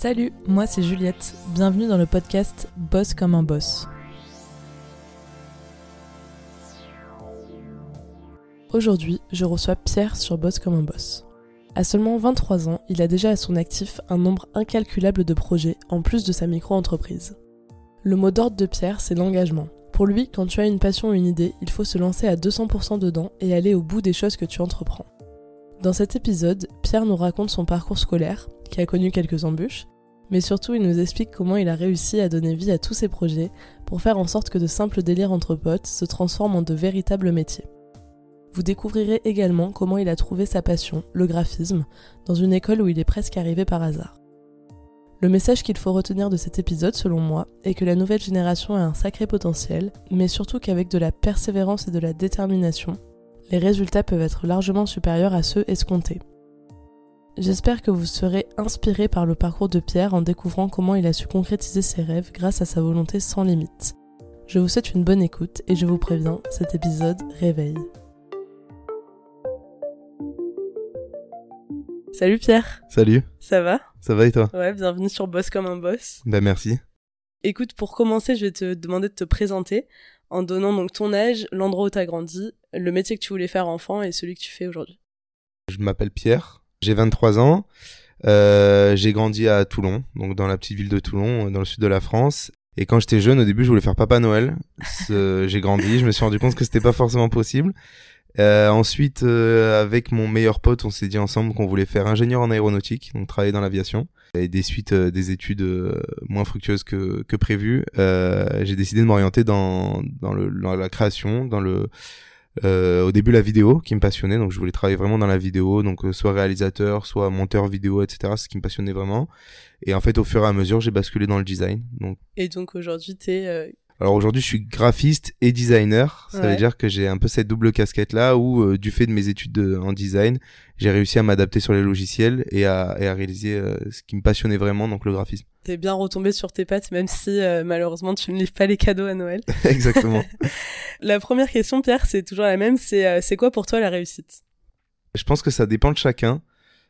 Salut, moi c'est Juliette. Bienvenue dans le podcast Boss comme un boss. Aujourd'hui, je reçois Pierre sur Boss comme un boss. À seulement 23 ans, il a déjà à son actif un nombre incalculable de projets en plus de sa micro-entreprise. Le mot d'ordre de Pierre, c'est l'engagement. Pour lui, quand tu as une passion ou une idée, il faut se lancer à 200% dedans et aller au bout des choses que tu entreprends. Dans cet épisode, Pierre nous raconte son parcours scolaire, qui a connu quelques embûches, mais surtout il nous explique comment il a réussi à donner vie à tous ses projets pour faire en sorte que de simples délires entre potes se transforment en de véritables métiers. Vous découvrirez également comment il a trouvé sa passion, le graphisme, dans une école où il est presque arrivé par hasard. Le message qu'il faut retenir de cet épisode, selon moi, est que la nouvelle génération a un sacré potentiel, mais surtout qu'avec de la persévérance et de la détermination, les résultats peuvent être largement supérieurs à ceux escomptés. J'espère que vous serez inspiré par le parcours de Pierre en découvrant comment il a su concrétiser ses rêves grâce à sa volonté sans limite. Je vous souhaite une bonne écoute et je vous préviens, cet épisode réveille. Salut Pierre. Salut. Ça va? Ça va et toi? Ouais, bienvenue sur Boss comme un boss. Bah merci. Écoute, pour commencer, je vais te demander de te présenter en donnant donc ton âge, l'endroit où tu as grandi, le métier que tu voulais faire enfant et celui que tu fais aujourd'hui. Je m'appelle Pierre, j'ai 23 ans. Euh, j'ai grandi à Toulon, donc dans la petite ville de Toulon, dans le sud de la France. Et quand j'étais jeune, au début, je voulais faire Papa Noël. j'ai grandi, je me suis rendu compte que c'était pas forcément possible. Euh, ensuite, euh, avec mon meilleur pote, on s'est dit ensemble qu'on voulait faire ingénieur en aéronautique, donc travailler dans l'aviation. Et des suites euh, des études euh, moins fructueuses que, que prévu, j'ai décidé de m'orienter dans, dans, dans la création, dans le au début la vidéo qui me passionnait, donc je voulais travailler vraiment dans la vidéo, donc soit réalisateur, soit monteur vidéo, etc. Ce qui me passionnait vraiment. Et en fait, au fur et à mesure, j'ai basculé dans le design. Donc. Et donc aujourd'hui, t'es alors aujourd'hui, je suis graphiste et designer. Ça veut dire que j'ai un peu cette double casquette là où, euh, du fait de mes études en design, j'ai réussi à m'adapter sur les logiciels et à, et à réaliser euh, ce qui me passionnait vraiment, donc le graphisme. T'es bien retombé sur tes pattes, même si euh, malheureusement tu ne livres pas les cadeaux à Noël. Exactement. la première question, Pierre, c'est toujours la même. C'est c'est quoi pour toi la réussite? Je pense que ça dépend de chacun.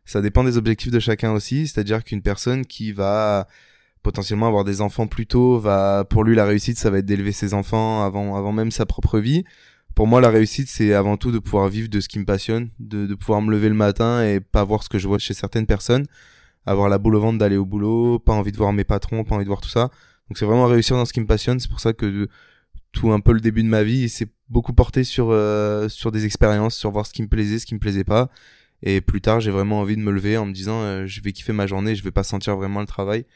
Ça dépend des objectifs de chacun aussi. C'est-à-dire qu'une personne qui va potentiellement avoir des enfants plus tôt va pour lui la réussite ça va être d'élever ses enfants avant avant même sa propre vie. Pour moi la réussite c'est avant tout de pouvoir vivre de ce qui me passionne de, de pouvoir me lever le matin et pas voir ce que je vois chez certaines personnes. Avoir la boule au ventre d'aller au boulot pas envie de voir mes patrons pas envie de voir tout ça. Donc c'est vraiment réussir dans ce qui me passionne. C'est pour ça que tout un peu le début de ma vie c'est beaucoup porté sur euh, sur des expériences sur voir ce qui me plaisait ce qui me plaisait pas. Et plus tard j'ai vraiment envie de me lever en me disant euh, je vais kiffer ma journée je vais pas sentir vraiment le travail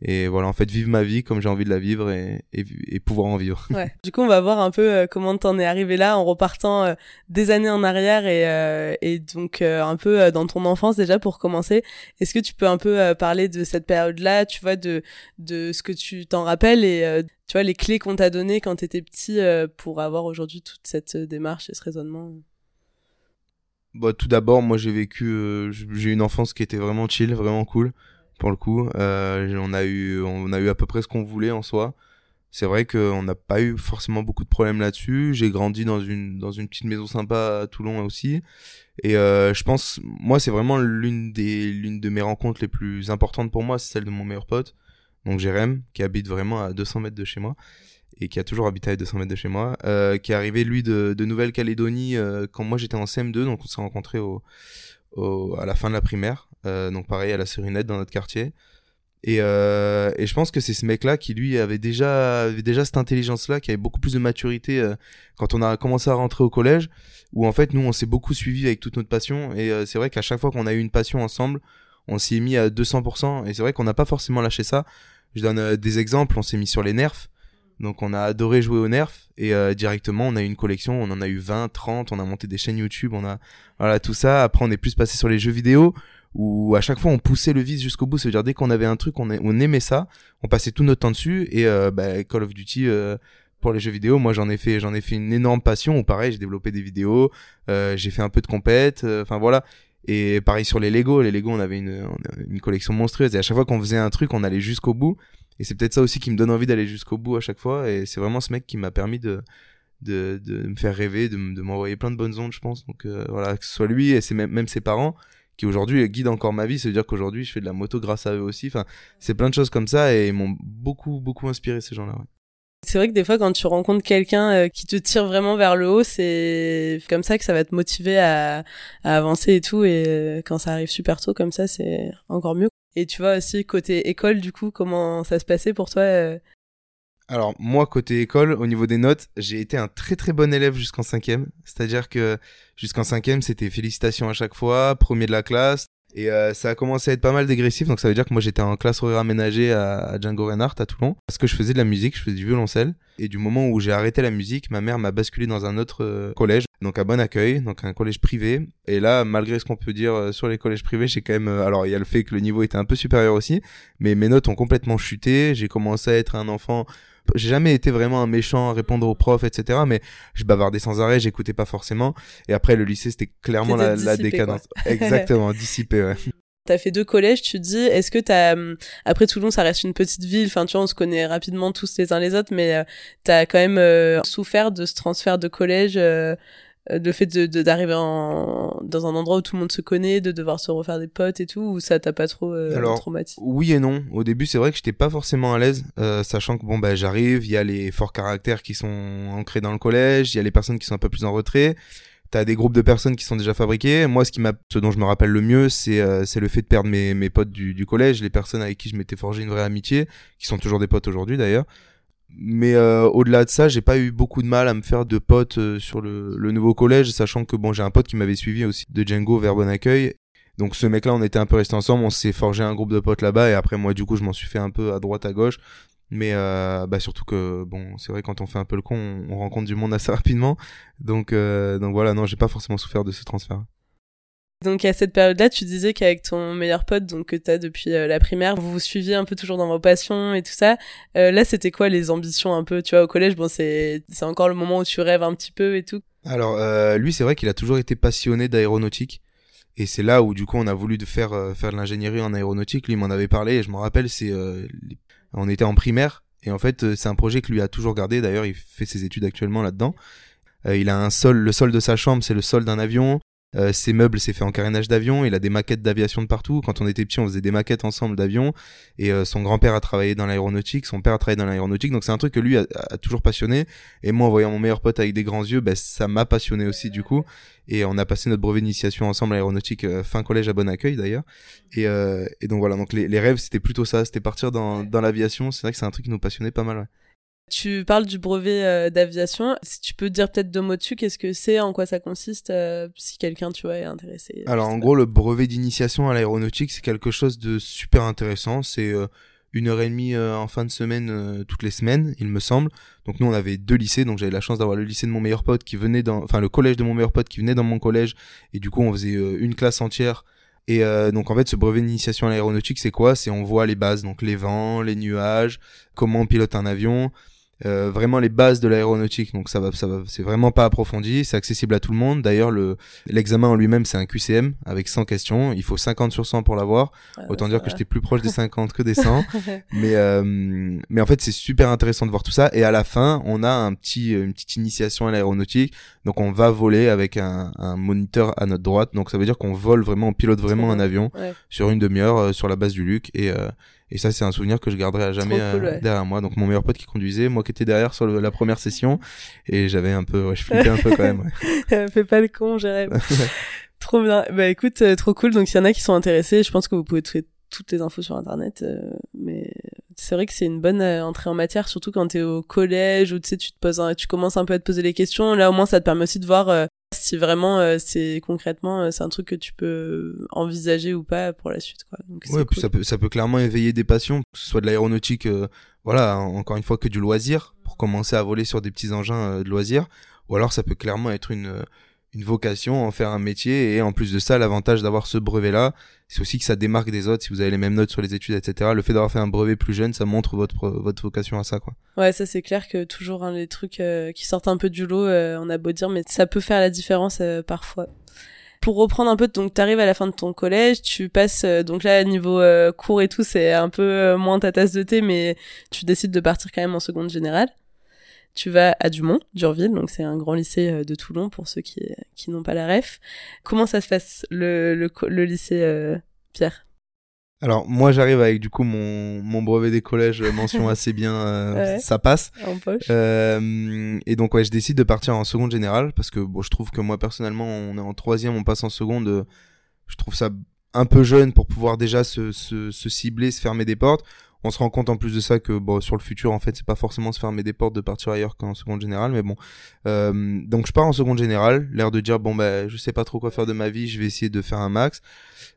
et voilà en fait vivre ma vie comme j'ai envie de la vivre et, et, pouvoir en vivre. Ouais. du coup on va voir un peu euh, comment t'en es arrivé là en repartant euh, des années en arrière et, euh, et donc un peu dans ton enfance déjà pour commencer. Est-ce que tu peux un peu parler de cette période là tu vois de de ce que tu t'en rappelles et tu vois les clés qu'on t'a données quand t'étais petit pour avoir aujourd'hui toute cette démarche et ce raisonnement? Bah, tout d'abord moi j'ai vécu j'ai une enfance qui était vraiment chill vraiment cool pour le coup. Euh, on a eu, a eu à peu près ce qu'on voulait en soi. C'est vrai qu'on n'a pas eu forcément beaucoup de problèmes là-dessus. J'ai grandi dans une petite maison sympa à Toulon aussi. Et euh, je pense, moi, c'est vraiment l'une de mes rencontres les plus importantes pour moi, c'est celle de mon meilleur pote, donc Jérém, qui habite vraiment à 200 mètres de chez moi et qui a toujours habité à 200 mètres de chez moi, euh, qui est arrivé lui de, Nouvelle-Calédonie quand moi j'étais en CM2, donc on s'est rencontrés à la fin de la primaire. Euh, donc pareil à la Serinette dans notre quartier. Et, euh, et je pense que c'est ce mec-là qui lui avait déjà, déjà cette intelligence-là, qui avait beaucoup plus de maturité euh, quand on a commencé à rentrer au collège, où en fait nous on s'est beaucoup suivi avec toute notre passion. Et c'est vrai qu'à chaque fois qu'on a eu une passion ensemble, on s'y est mis à 200%. Et c'est vrai qu'on n'a pas forcément lâché ça. Je donne des exemples. On s'est mis sur les nerfs. Donc on a adoré jouer aux nerfs et directement on a eu une collection, on en a eu 20, 30, on a monté des chaînes YouTube, on a voilà tout ça. Après on est plus passé sur les jeux vidéo où à chaque fois on poussait le vice jusqu'au bout. Ça veut dire dès qu'on avait un truc, on, aimait ça, on passait tout notre temps dessus. Et euh, bah, Call of Duty euh, pour les jeux vidéo, moi j'en ai fait, j'en ai fait une énorme passion. Ou pareil, j'ai développé des vidéos, euh, j'ai fait un peu de compète. Enfin voilà. Et pareil sur les Lego, les Lego on avait une, une collection monstrueuse. Et à chaque fois qu'on faisait un truc, on allait jusqu'au bout. Et c'est peut-être ça aussi qui me donne envie d'aller jusqu'au bout à chaque fois. Et c'est vraiment ce mec qui m'a permis de de, de me faire rêver, de, m'envoyer plein de bonnes ondes, je pense. Donc voilà, que ce soit lui et même, même ses parents qui aujourd'hui guident encore ma vie. Ça veut dire qu'aujourd'hui, je fais de la moto grâce à eux aussi. Enfin, c'est plein de choses comme ça et ils m'ont beaucoup, beaucoup inspiré ces gens-là. C'est vrai que des fois, quand tu rencontres quelqu'un euh, qui te tire vraiment vers le haut, c'est comme ça que ça va te motiver à, à avancer et tout. Et euh, quand ça arrive super tôt comme ça, c'est encore mieux. Et tu vois aussi côté école, du coup, comment ça se passait pour toi euh? Alors moi, côté école, au niveau des notes, j'ai été un très très bon élève jusqu'en cinquième. C'est-à-dire que jusqu'en cinquième, c'était félicitations à chaque fois, premier de la classe. Et euh, ça a commencé à être pas mal dégressif, donc ça veut dire que moi j'étais en classe horaire aménagée à, Django Reinhardt à Toulon, parce que je faisais de la musique, je faisais du violoncelle. Et du moment où j'ai arrêté la musique, ma mère m'a basculé dans un autre euh, collège, donc à Bon Accueil, donc un collège privé. Et là, malgré ce qu'on peut dire euh, sur les collèges privés, j'ai quand même... alors il y a le fait que le niveau était un peu supérieur aussi, mais mes notes ont complètement chuté, j'ai commencé à être un enfant j'ai jamais été vraiment un méchant à répondre aux profs, etc. Mais je bavardais sans arrêt, j'écoutais pas forcément. Et après, le lycée, c'était clairement la, la, décadence. Exactement, dissipé, ouais. T'as fait deux collèges, tu te dis, est-ce que t'as, hum, après Toulon, ça reste une petite ville, enfin, tu vois, on se connaît rapidement tous les uns les autres, mais euh, t'as quand même euh, souffert de ce transfert de collège, euh, le fait de d'arriver dans un endroit où tout le monde se connaît, de devoir se refaire des potes et tout, ou ça t'a pas trop euh, traumatisé Oui et non. Au début, c'est vrai que j'étais pas forcément à l'aise, euh, sachant que bon bah j'arrive, il y a les forts caractères qui sont ancrés dans le collège, il y a les personnes qui sont un peu plus en retrait. T'as des groupes de personnes qui sont déjà fabriqués. Moi, ce qui m'a, ce dont je me rappelle le mieux, c'est euh, c'est le fait de perdre mes mes potes du, du collège, les personnes avec qui je m'étais forgé une vraie amitié, qui sont toujours des potes aujourd'hui d'ailleurs. Mais euh, au-delà de ça, j'ai pas eu beaucoup de mal à me faire de potes euh, sur le, nouveau collège, sachant que bon, j'ai un pote qui m'avait suivi aussi de Django vers Bon Accueil. Donc ce mec-là, on était un peu restés ensemble, on s'est forgé un groupe de potes là-bas, et après moi, du coup, je m'en suis fait un peu à droite, à gauche. Mais euh, bah surtout que bon, c'est vrai quand on fait un peu le con, on, on rencontre du monde assez rapidement. Donc euh, donc voilà, non, j'ai pas forcément souffert de ce transfert. Donc à cette période-là, tu disais qu'avec ton meilleur pote, donc que t'as depuis euh, la primaire, vous vous suiviez un peu toujours dans vos passions et tout ça. Euh, là, c'était quoi les ambitions un peu Tu vois, au collège, bon, c'est c'est encore le moment où tu rêves un petit peu et tout. Alors euh, lui, c'est vrai qu'il a toujours été passionné d'aéronautique. Et c'est là où du coup on a voulu de faire euh, faire de l'ingénierie en aéronautique. Lui m'en avait parlé et je me rappelle, c'est euh, on était en primaire et en fait c'est un projet que lui a toujours gardé. D'ailleurs, il fait ses études actuellement là-dedans. il a un sol, le sol de sa chambre, c'est le sol d'un avion. Euh, ses meubles, c'est fait en carénage d'avion. Il a des maquettes d'aviation de partout. Quand on était petit, on faisait des maquettes ensemble d'avions. Et euh, son grand-père a travaillé dans l'aéronautique, son père a travaillé dans l'aéronautique. Donc c'est un truc que lui a, toujours passionné. Et moi, en voyant mon meilleur pote avec des grands yeux, ben, ça m'a passionné aussi du coup. Et on a passé notre brevet d'initiation ensemble à l'aéronautique, euh, fin collège à Bon Accueil d'ailleurs. Et, et donc voilà, donc les, les rêves, c'était plutôt ça, c'était partir dans, dans l'aviation. C'est vrai que c'est un truc qui nous passionnait pas mal. Ouais. Tu parles du brevet euh, d'aviation. Si tu peux dire peut-être deux mots dessus, qu'est-ce que c'est, en quoi ça consiste, euh, si quelqu'un, tu vois, est intéressé. Alors, en gros, le brevet d'initiation à l'aéronautique, c'est quelque chose de super intéressant. C'est euh, une heure et demie en fin de semaine, toutes les semaines, il me semble. Donc, nous, on avait deux lycées. Donc, j'avais la chance d'avoir le lycée de mon meilleur pote qui venait dans, enfin, le collège de mon meilleur pote qui venait dans mon collège. Et du coup, on faisait une classe entière. Et donc en fait, ce brevet d'initiation à l'aéronautique, c'est quoi? C'est on voit les bases, donc les vents, les nuages, comment on pilote un avion, euh, vraiment les bases de l'aéronautique. Donc ça va, ça va, c'est vraiment pas approfondi, c'est accessible à tout le monde. D'ailleurs, le l'examen en lui-même, c'est un QCM avec 100 questions. Il faut 50 sur 100 pour l'avoir. Autant dire que j'étais plus proche des 50 que des 100. mais euh, mais en fait, c'est super intéressant de voir tout ça. Et à la fin, on a un petit une petite initiation à l'aéronautique. Donc on va voler avec un, un moniteur à notre droite. Donc ça veut dire qu'on vole vraiment, on pilote vraiment un avion sur une demi-heure euh, sur la base du Luc et et ça, c'est un souvenir que je garderai à jamais euh, derrière moi. Donc, mon meilleur pote qui conduisait, moi qui étais derrière sur la première session. Et j'avais un peu, ouais, je flippais un peu quand même. Ouais. Fais pas le con, Jérémy. trop bien. Bah écoute, euh, trop cool. Donc, s'il y en a qui sont intéressés, je pense que vous pouvez trouver toutes les infos sur Internet. Euh, mais c'est vrai que c'est une bonne entrée en matière, surtout quand t'es au collège ou tu sais, tu te poses, tu commences un peu à te poser les questions. Là, au moins, ça te permet aussi de voir si vraiment euh, c'est concrètement euh, c'est un truc que tu peux envisager ou pas pour la suite quoi. Donc, ouais, ça peut ça peut clairement éveiller des passions, que ce soit de l'aéronautique euh, voilà, encore une fois que du loisir pour commencer à voler sur des petits engins de loisir ou alors ça peut clairement être une une vocation, en faire un métier. Et en plus de ça, l'avantage d'avoir ce brevet-là, c'est aussi que ça démarque des autres. Si vous avez les mêmes notes sur les études, etc. Le fait d'avoir fait un brevet plus jeune, ça montre votre votre vocation à ça, quoi. Ouais, ça c'est clair que toujours un des trucs euh, qui sortent un peu du lot, euh, on a beau dire, mais ça peut faire la différence euh, parfois. Pour reprendre un peu, donc t'arrives à la fin de ton collège, tu passes donc là niveau cours et tout, c'est un peu moins ta tasse de thé, mais tu décides de partir quand même en seconde générale tu vas à Dumont, Durville, donc c'est un grand lycée euh, de Toulon pour ceux qui, qui n'ont pas la ref. Comment ça se passe, le, le, le lycée euh, Pierre? Alors moi j'arrive avec du coup mon, mon brevet des collèges mention assez bien euh, ça passe en poche. Euh, et donc ouais je décide de partir en seconde générale parce que bon je trouve que moi personnellement on est en troisième on passe en seconde je trouve ça un peu jeune pour pouvoir déjà se, se, se cibler se fermer des portes on se rend compte en plus de ça que bon sur le futur en fait c'est pas forcément se fermer des portes de partir ailleurs qu'en seconde générale mais bon. Euh, donc je pars en seconde générale l'air de dire bon bah je sais pas trop quoi faire de ma vie je vais essayer de faire un max.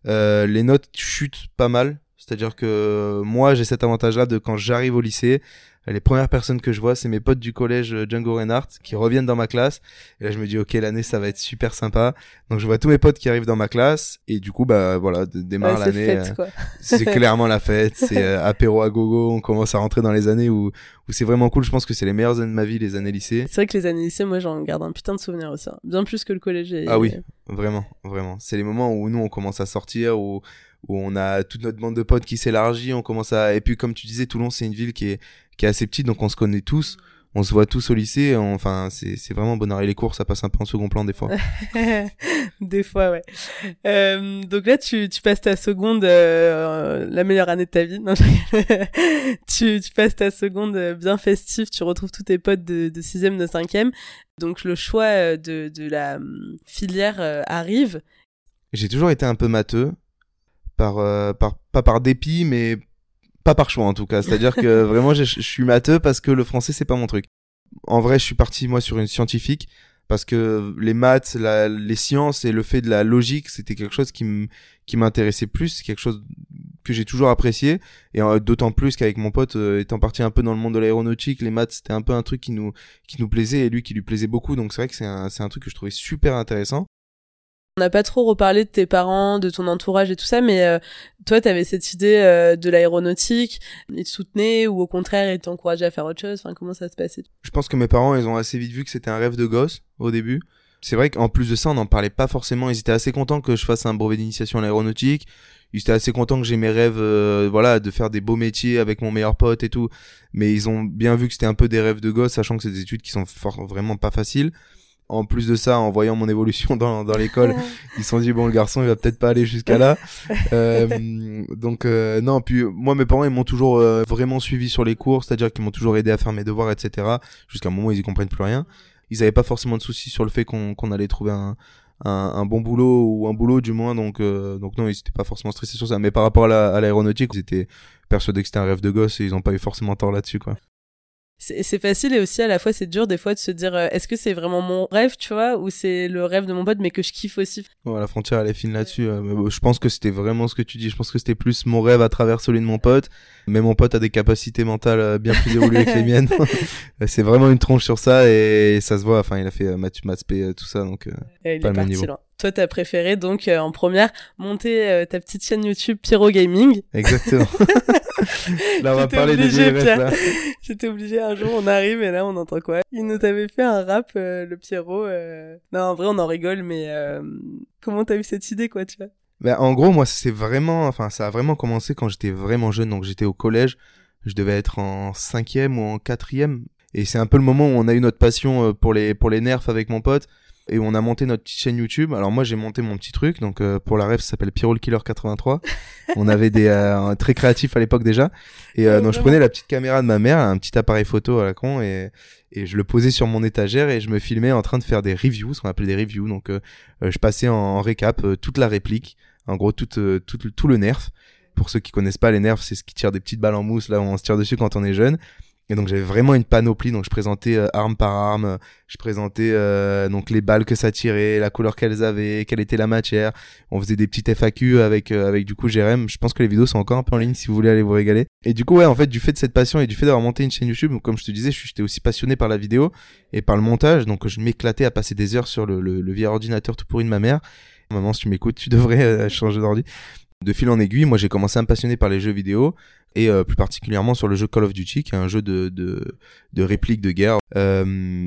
Euh, les notes chutent pas mal. C'est à dire que moi j'ai cet avantage là de quand j'arrive au lycée les premières personnes que je vois, c'est mes potes du collège euh, Django Reinhardt qui reviennent dans ma classe. Et là, je me dis, ok, l'année, ça va être super sympa. Donc, je vois tous mes potes qui arrivent dans ma classe. Et du coup, bah voilà, démarre l'année. Euh, c'est clairement la fête. C'est euh, apéro à gogo. On commence à rentrer dans les années où, où c'est vraiment cool. Je pense que c'est les meilleures années de ma vie, les années lycée. C'est vrai que les années lycée, moi, j'en garde un putain de souvenir aussi. Hein. Bien plus que le collège. Ah oui, vraiment, vraiment. C'est les moments où nous, on commence à sortir, où où on a toute notre bande de potes qui s'élargit, on commence à et puis comme tu disais Toulon c'est une ville qui est qui est assez petite donc on se connaît tous, on se voit tous au lycée, enfin c'est c'est vraiment bonheur et les cours ça passe un peu en second plan des fois. des fois ouais. Euh, donc là tu tu passes ta seconde euh, la meilleure année de ta vie. Non, tu tu passes ta seconde euh, bien festive, tu retrouves tous tes potes de de sixième de cinquième. Donc le choix de de la filière arrive. J'ai toujours été un peu matheux par, euh, par pas par dépit, mais pas par choix en tout cas. C'est-à-dire que vraiment, je, suis matheux parce que le français c'est pas mon truc. En vrai, je suis parti moi sur une scientifique parce que les maths, les sciences et le fait de la logique, c'était quelque chose qui qui m'intéressait plus, quelque chose que j'ai toujours apprécié et euh, d'autant plus qu'avec mon pote euh, étant parti un peu dans le monde de l'aéronautique, les maths c'était un peu un truc qui nous qui nous plaisait et lui qui lui plaisait beaucoup. Donc c'est vrai que c'est un c'est un truc que je trouvais super intéressant. On n'a pas trop reparlé de tes parents, de ton entourage et tout ça, mais euh, toi, tu avais cette idée euh, de l'aéronautique, ils te soutenaient ou au contraire, ils t'encourageaient à faire autre chose? Enfin, comment ça se passait? Je pense que mes parents, ils ont assez vite vu que c'était un rêve de gosse au début. C'est vrai qu'en plus de ça, on n'en parlait pas forcément. Ils étaient assez contents que je fasse un brevet d'initiation à l'aéronautique. Ils étaient assez contents que j'ai mes rêves, euh, voilà, de faire des beaux métiers avec mon meilleur pote et tout. Mais ils ont bien vu que c'était un peu des rêves de gosse, sachant que c'est des études qui sont vraiment pas faciles en plus de ça, en voyant mon évolution dans, dans l'école, ils se sont dit bon le garçon il va peut-être pas aller jusqu'à là. euh, donc euh, non, puis moi mes parents ils m'ont toujours euh, vraiment suivi sur les cours, c'est-à-dire qu'ils m'ont toujours aidé à faire mes devoirs, etc. Jusqu'à un moment où ils y comprennent plus rien. Ils avaient pas forcément de soucis sur le fait qu'on allait trouver un, un, un, bon boulot ou un boulot du moins, donc euh, donc non ils étaient pas forcément stressés sur ça. Mais par rapport à l'aéronautique, ils étaient persuadés que c'était un rêve de gosse et ils ont pas eu forcément tort là-dessus quoi c'est facile et aussi à la fois c'est dur des fois de se dire euh, est-ce que c'est vraiment mon rêve tu vois ou c'est le rêve de mon pote mais que je kiffe aussi. Ouais, la frontière elle est fine là-dessus euh, je pense que c'était vraiment ce que tu dis. Je pense que c'était plus mon rêve à travers celui de mon pote mais mon pote a des capacités mentales euh, bien plus évoluées que les miennes. C'est vraiment une tronche sur ça et ça se voit. Enfin il a fait maths maths tout ça donc pas le même niveau toi t'as préféré donc en première monter ta petite chaîne YouTube Pyro Gaming exactement là, on va parler des J'étais obligé, un jour, on arrive et là, on entend quoi? Il nous avait fait un rap, euh, le Pierrot. Euh. Non, en vrai, on en rigole, mais euh... comment t'as eu cette idée, quoi, tu vois? Bah, En gros, moi, c'est vraiment, enfin, ça a vraiment commencé quand j'étais vraiment jeune. Donc, j'étais au collège. Je devais être en cinquième ou en quatrième. Et c'est un peu le moment où on a eu notre passion euh, pour les, pour les nerfs avec mon pote et on a monté notre petite chaîne YouTube. Alors moi j'ai monté mon petit truc, donc euh, pour la rêve ça s'appelle Pyro Killer 83. on avait des euh, très créatifs à l'époque déjà. Et euh, donc je prenais la petite caméra de ma mère, un petit appareil photo à la con et et je le posais sur mon étagère et je me filmais en train de faire des reviews, ce qu'on appelait des reviews. Donc je passais en, récap toute la réplique, en gros tout, tout, tout le nerf. Pour ceux qui connaissent pas les nerfs, c'est ce qui tire des petites balles en mousse là où on se tire dessus quand on est jeune. Et donc j'avais vraiment une panoplie, donc je présentais euh, arme par arme, je présentais euh, donc les balles que ça tirait, la couleur qu'elles avaient, quelle était la matière. On faisait des petites FAQ avec euh, avec du coup Jérém. Je pense que les vidéos sont encore un peu en ligne si vous voulez aller vous régaler. Et du coup ouais en fait du fait de cette passion et du fait d'avoir monté une chaîne YouTube, comme je te disais, j'étais aussi passionné par la vidéo et par le montage, donc je m'éclatais à passer des heures sur le, le, le vieil ordinateur tout pourri de ma mère. Maman, si tu m'écoutes, tu devrais changer d'ordi. De fil en aiguille, moi j'ai commencé à me passionner par les jeux vidéo et euh, plus particulièrement sur le jeu Call of Duty, qui est un jeu de, de, de réplique de guerre. Euh,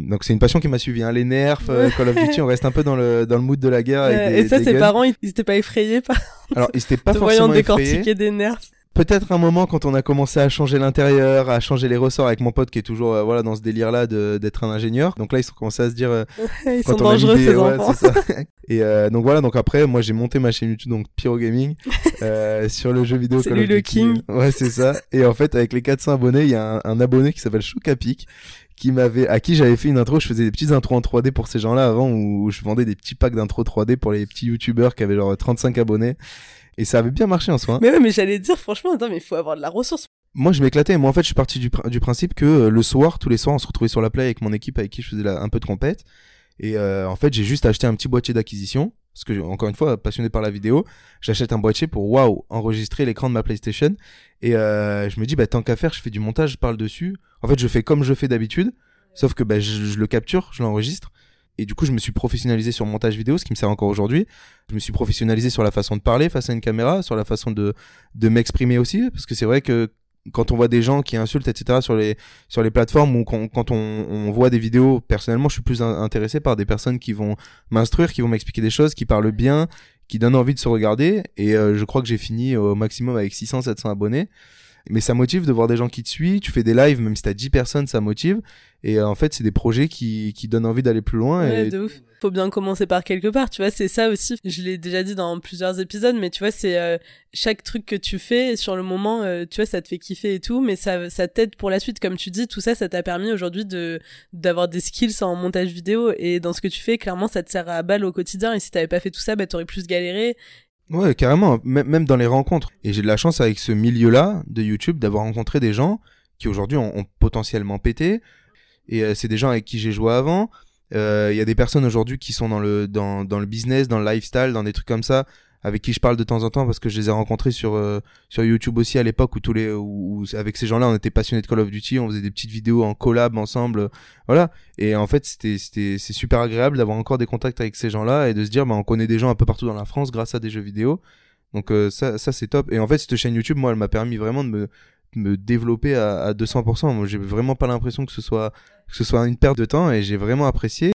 donc c'est une passion qui m'a suivi. Hein. Les nerfs, euh, Call of Duty, on reste un peu dans le, dans le mood de la guerre. et ça, ses parents, ils, étaient pas effrayés par... Alors, ils étaient pas forcément décortiquer des nerfs. Peut-être un moment quand on a commencé à changer l'intérieur, à changer les ressorts avec mon pote qui est toujours euh, voilà dans ce délire là d'être un ingénieur. Donc là ils ont commencé à se dire euh, ils sont dangereux ces enfants. Et euh, donc voilà donc après moi j'ai monté ma chaîne YouTube donc Pyro Gaming sur le jeu vidéo. C'est lui le king. Ouais c'est ça. Et en fait avec les 400 abonnés il y a un, abonné qui s'appelle Chocapic qui m'avait à qui j'avais fait une intro je faisais des petites intros en 3D pour ces gens-là avant où je vendais des petits packs d'intro 3D pour les petits youtubeurs qui avaient genre 35 abonnés et ça avait bien marché en soi. Mais ouais, mais j'allais dire, franchement, attends, mais il faut avoir de la ressource. Moi, je m'éclatais. Moi, en fait, je suis parti du, du principe que euh, le soir, tous les soirs, on se retrouvait sur la play avec mon équipe avec qui je faisais un peu de compète. Et euh, en fait, j'ai juste acheté un petit boîtier d'acquisition. Parce que, encore une fois, passionné par la vidéo, j'achète un boîtier pour, waouh, enregistrer l'écran de ma PlayStation. Et euh, je me dis, bah, tant qu'à faire, je fais du montage, je parle dessus. En fait, je fais comme je fais d'habitude. Sauf que bah, je, je le capture, je l'enregistre et du coup, je me suis professionnalisé sur montage vidéo, ce qui me sert encore aujourd'hui. Je me suis professionnalisé sur la façon de parler face à une caméra, sur la façon de, de m'exprimer aussi, parce que c'est vrai que quand on voit des gens qui insultent, etc., sur les, sur les plateformes ou quand, on, on, voit des vidéos, personnellement, je suis plus intéressé par des personnes qui vont m'instruire, qui vont m'expliquer des choses, qui parlent bien, qui donnent envie de se regarder. Et euh, je crois que j'ai fini au maximum avec 600, 700 abonnés mais ça motive de voir des gens qui te suivent, tu fais des lives, même si t'as 10 personnes, ça motive. Et euh, en fait, c'est des projets qui, qui donnent envie d'aller plus loin. Ouais, de ouf. Faut bien commencer par quelque part, tu vois, c'est ça aussi. Je l'ai déjà dit dans plusieurs épisodes, mais tu vois, c'est euh, chaque truc que tu fais, sur le moment, euh, tu vois, ça te fait kiffer et tout, mais ça, ça t'aide pour la suite. Comme tu dis, tout ça, ça t'a permis aujourd'hui de d'avoir des skills en montage vidéo. Et dans ce que tu fais, clairement, ça te sert à balle au quotidien. Et si t'avais pas fait tout ça, bah, t'aurais plus galéré. Ouais, carrément, même dans les rencontres. Et j'ai de la chance avec ce milieu-là de YouTube d'avoir rencontré des gens qui aujourd'hui ont, potentiellement pété. Et euh, c'est des gens avec qui j'ai joué avant. Euh, il y a des personnes aujourd'hui qui sont dans le, dans, dans le business, dans le lifestyle, dans des trucs comme ça, avec qui je parle de temps en temps parce que je les ai rencontrés sur euh, sur YouTube aussi à l'époque où tous les où, avec ces gens-là on était passionnés de Call of Duty, on faisait des petites vidéos en collab ensemble, voilà. Et en fait c'était c'était c'est super agréable d'avoir encore des contacts avec ces gens-là et de se dire bah on connaît des gens un peu partout dans la France grâce à des jeux vidéo. Donc euh, ça ça c'est top. Et en fait cette chaîne YouTube moi elle m'a permis vraiment de me me développer à, à 200%. Moi, j'ai vraiment pas l'impression que ce soit que ce soit une perte de temps et j'ai vraiment apprécié.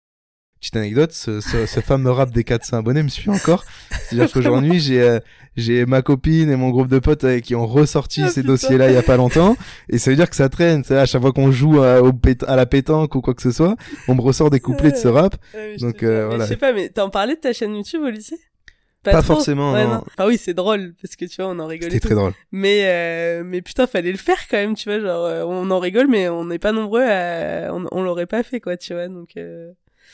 Petite anecdote, ce, ce, fameux rap des 400 abonnés me suit encore. C'est-à-dire qu'aujourd'hui, j'ai euh, j'ai ma copine et mon groupe de potes qui ont ressorti ah, ces dossiers-là il y a pas longtemps. Et ça veut dire que ça traîne. À chaque fois qu'on joue à, au à la pétanque ou quoi que ce soit, on me ressort des couplets de ce rap. Donc euh, voilà. Je sais pas, mais t'en parlais de ta chaîne YouTube au lycée pas, forcément. non. Enfin oui, c'est drôle parce que tu vois, on en rigole. C'était très drôle. Mais euh, mais putain, fallait le faire quand même, tu vois. Genre, on en rigole, mais on n'est pas nombreux. À... On, on l'aurait pas fait, quoi, tu vois. Donc.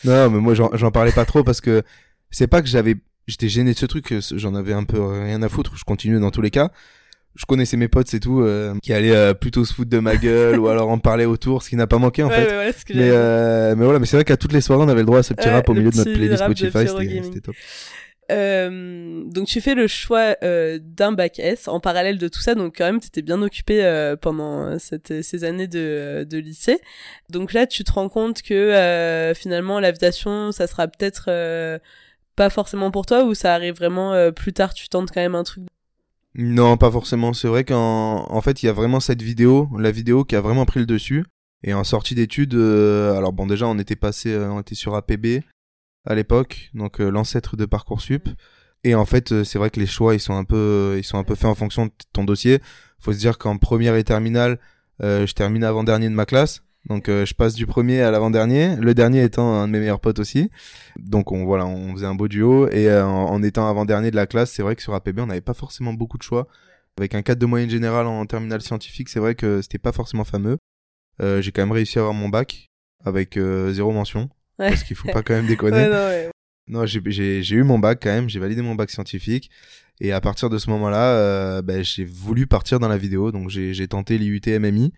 Non, mais moi j'en parlais pas trop parce que c'est pas que j'avais, j'étais gêné de ce truc, j'en avais un peu rien à foutre. Je continuais dans tous les cas. Je connaissais mes potes, c'est tout, euh, qui allaient euh, plutôt se foutre de ma gueule ou alors en parler autour, ce qui n'a pas manqué en fait. mais, euh, mais voilà, mais c'est vrai qu'à toutes les soirées on avait le droit à ce petit rap au milieu de notre playlist Spotify, c'était top. Euh, donc tu fais le choix euh, d'un bac S en parallèle de tout ça, donc quand même tu étais bien occupé euh, pendant ces années de, de, lycée. Donc là tu te rends compte que finalement l'aviation ça sera peut-être pas forcément pour toi ou ça arrive vraiment plus tard, tu tentes quand même un truc? Non, pas forcément. C'est vrai qu'en en fait il y a vraiment cette vidéo, la vidéo qui a vraiment pris le dessus. Et en sortie d'études, alors bon déjà on était passé, on était sur APB à l'époque, donc euh, l'ancêtre de Parcoursup. Et en fait, euh, c'est vrai que les choix, ils sont un peu, ils sont un peu faits en fonction de ton dossier. Faut se dire qu'en première et terminale, euh, je termine avant-dernier de ma classe. Donc je passe du premier à l'avant-dernier, le dernier étant un de mes meilleurs potes aussi. Donc on voilà, on faisait un beau duo et en, étant avant-dernier de la classe, c'est vrai que sur APB, on n'avait pas forcément beaucoup de choix. Avec un 4 de moyenne générale en terminale scientifique, c'est vrai que c'était pas forcément fameux. j'ai quand même réussi à avoir mon bac avec zéro mention parce qu'il faut pas quand même déconner. non, j'ai eu mon bac quand même, j'ai validé mon bac scientifique. Et à partir de ce moment-là, euh, ben, j'ai voulu partir dans la vidéo. Donc j'ai tenté l'IUT MMI,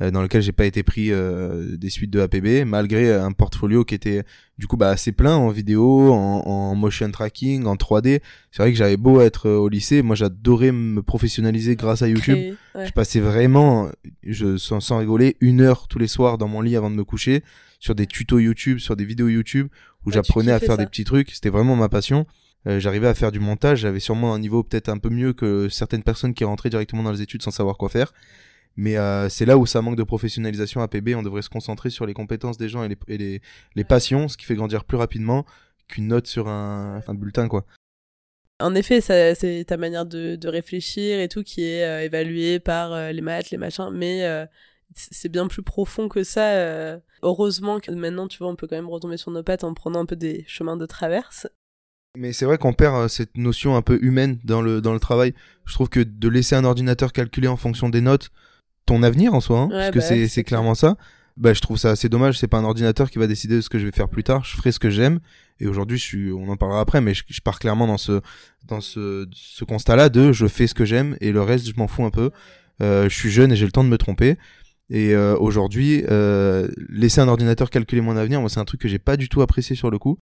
euh, dans lequel j'ai pas été pris euh, des suites de APB, malgré un portfolio qui était du coup bah, assez plein en vidéo, en, en motion tracking, en 3D. C'est vrai que j'avais beau être au lycée, moi j'adorais me professionnaliser grâce à YouTube. Je passais vraiment, je sans, sans rigoler, une heure tous les soirs dans mon lit avant de me coucher sur des tutos YouTube, sur des vidéos YouTube où j'apprenais à faire des petits trucs. C'était vraiment ma passion. Euh, j'arrivais à faire du montage. J'avais sûrement un niveau peut-être un peu mieux que certaines personnes qui rentraient directement dans les études sans savoir quoi faire. Mais euh, c'est là où ça manque de professionnalisation à PB. On devrait se concentrer sur les compétences des gens et les, les, les passions, ce qui fait grandir plus rapidement qu'une note sur un, un bulletin, quoi. En effet, c'est ta manière de, de, réfléchir et tout qui est euh, évaluée par euh, les maths, les machins, mais c'est bien plus profond que ça. heureusement que maintenant, tu vois, on peut quand même retomber sur nos pattes en prenant un peu des chemins de traverse. Mais c'est vrai qu'on perd cette notion un peu humaine dans le, dans le travail. Je trouve que de laisser un ordinateur calculer en fonction des notes ton avenir en soi, hein, parce que bah c'est clairement ça bah, je trouve ça assez dommage. C'est pas un ordinateur qui va décider de ce que je vais faire plus tard. Je ferai ce que j'aime. Et aujourd'hui, je suis, on en parlera après, mais je, pars clairement dans ce, dans ce, ce constat-là de je fais ce que j'aime et le reste, je m'en fous un peu. Euh, je suis jeune et j'ai le temps de me tromper. Et euh, aujourd'hui, euh, laisser un ordinateur calculer mon avenir, moi, c'est un truc que j'ai pas du tout apprécié sur le coup.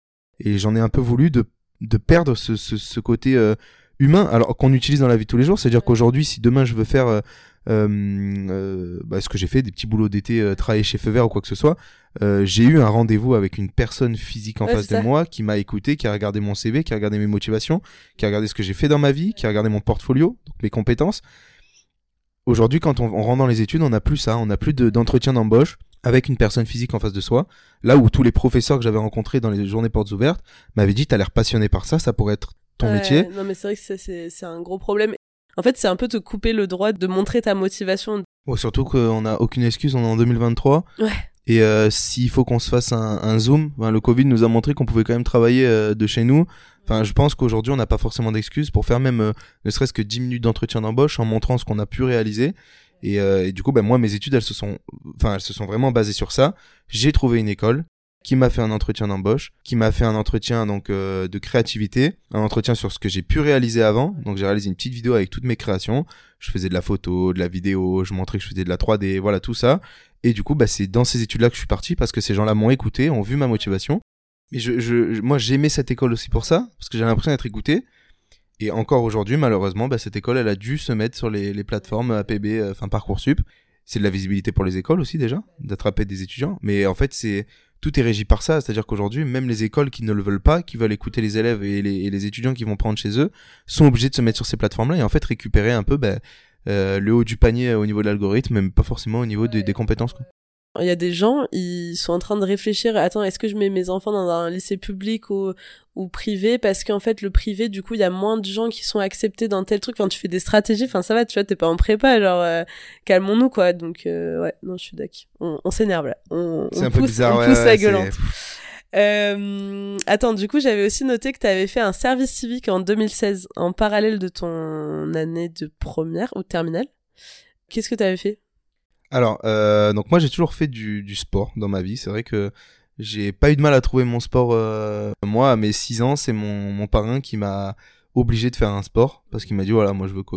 Et j'en ai un peu voulu de, de perdre ce, ce, ce côté euh, humain, alors qu'on utilise dans la vie de tous les jours. C'est-à-dire qu'aujourd'hui, si demain je veux faire euh, euh, bah, ce que j'ai fait, des petits boulots d'été, euh, travailler chez Feu Vert ou quoi que ce soit, euh, j'ai eu un rendez-vous avec une personne physique en face de moi qui m'a écouté, qui a regardé mon CV, qui a regardé mes motivations, qui a regardé ce que j'ai fait dans ma vie, qui a regardé mon portfolio, donc mes compétences. Aujourd'hui, quand on, on, rentre dans les études, on n'a plus ça, on n'a plus d'entretien d'embauche avec une personne physique en face de soi. Là où tous les professeurs que j'avais rencontrés dans les journées portes ouvertes m'avaient dit, t'as l'air passionné par ça, ça pourrait être ton métier. Non, mais c'est vrai que c'est un gros problème. En fait, c'est un peu te couper le droit de montrer ta motivation. Bon, surtout qu'on n'a aucune excuse, on est en 2023. Ouais. Et euh, s'il faut qu'on se fasse un, un zoom, ben, le Covid nous a montré qu'on pouvait quand même travailler euh, de chez nous. Enfin, je pense qu'aujourd'hui, on n'a pas forcément d'excuses pour faire même euh, ne serait-ce que 10 minutes d'entretien d'embauche en montrant ce qu'on a pu réaliser. Et, euh, et, du coup, ben, moi, mes études, elles se sont, enfin, elles se sont vraiment basées sur ça. J'ai trouvé une école qui m'a fait un entretien d'embauche, qui m'a fait un entretien donc euh, de créativité, un entretien sur ce que j'ai pu réaliser avant. Donc j'ai réalisé une petite vidéo avec toutes mes créations. Je faisais de la photo, de la vidéo, je montrais que je faisais de la 3D, voilà tout ça. Et du coup, bah, c'est dans ces études-là que je suis parti parce que ces gens-là m'ont écouté, ont vu ma motivation. Et je, moi, j'aimais cette école aussi pour ça, parce que j'avais l'impression d'être écouté. Et encore aujourd'hui, malheureusement, bah, cette école, elle a dû se mettre sur les, les plateformes APB, euh, enfin Parcoursup. C'est de la visibilité pour les écoles aussi déjà, d'attraper des étudiants. Mais en fait, c'est tout est régi par ça. C'est-à-dire qu'aujourd'hui, même les écoles qui ne le veulent pas, qui veulent écouter les élèves et les, étudiants qui vont prendre chez eux, sont obligés de se mettre sur ces plateformes-là et en fait récupérer un peu euh, le haut du panier au niveau de l'algorithme, même pas forcément au niveau des, compétences. Il y a des gens, ils sont en train de réfléchir, attends, est-ce que je mets mes enfants dans un lycée public ou, ou privé? Parce qu'en fait, le privé, du coup, il y a moins de gens qui sont acceptés dans tel truc. Enfin, tu fais des stratégies, enfin, ça va, tu vois, t'es pas en prépa, genre, euh, calmons-nous, quoi. Donc, euh, ouais, non, je suis d'accord. On, on s'énerve, là. On, on, pousse, bizarre, on pousse la gueulante. Euh, attends, du coup, j'avais aussi noté que tu avais fait un service civique en 2016, en parallèle de ton année de première ou terminale. Qu'est-ce que tu avais fait? Alors, euh, donc moi j'ai toujours fait du, du sport dans ma vie. C'est vrai que j'ai pas eu de mal à trouver mon sport. Euh... Moi, à mes 6 ans, c'est mon, mon parrain qui m'a obligé de faire un sport parce qu'il m'a dit voilà, moi je veux que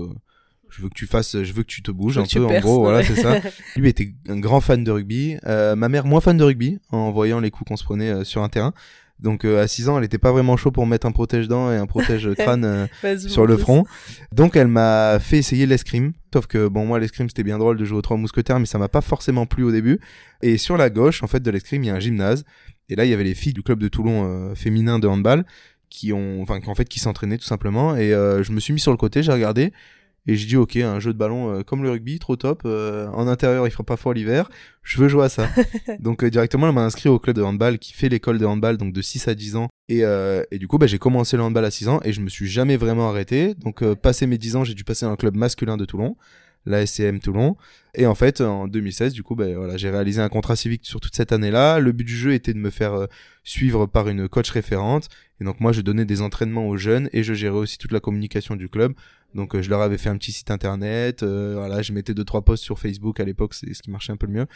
je veux que tu fasses, je veux que tu te bouges un peu. en gros, voilà, c'est ça. Lui était un grand fan de rugby. Euh, ma mère moins fan de rugby en voyant les coups qu'on se prenait euh, sur un terrain. Donc euh, à 6 ans, elle était pas vraiment chaud pour mettre un protège-dents et un protège-crâne euh, sur le front. Donc elle m'a fait essayer l'escrime. Sauf que bon moi l'escrime c'était bien drôle de jouer aux trois mousquetaires mais ça m'a pas forcément plu au début. Et sur la gauche en fait de l'escrime il y a un gymnase. Et là il y avait les filles du club de Toulon euh, féminin de handball qui ont enfin en fait qui s'entraînaient tout simplement et je me suis mis sur le côté j'ai regardé et je dis ok, un jeu de ballon euh, comme le rugby, trop top. Euh, en intérieur, il fera pas froid l'hiver. Je veux jouer à ça. donc euh, directement, elle m'a inscrit au club de handball qui fait l'école de handball, donc de 6 à 10 ans. Et, et du coup, bah, j'ai commencé le handball à 6 ans et je me suis jamais vraiment arrêté. Donc passé mes 10 ans, j'ai dû passer dans un club masculin de Toulon la SCM Toulon. Et en fait, en 2016, du coup, ben, voilà, j'ai réalisé un contrat civique sur toute cette année-là. Le but du jeu était de me faire suivre par une coach référente. Et donc moi, je donnais des entraînements aux jeunes et je gérais aussi toute la communication du club. Donc euh, je leur avais fait un petit site internet, euh, voilà, je mettais deux trois posts sur Facebook à l'époque, c'est ce qui marchait un peu le mieux.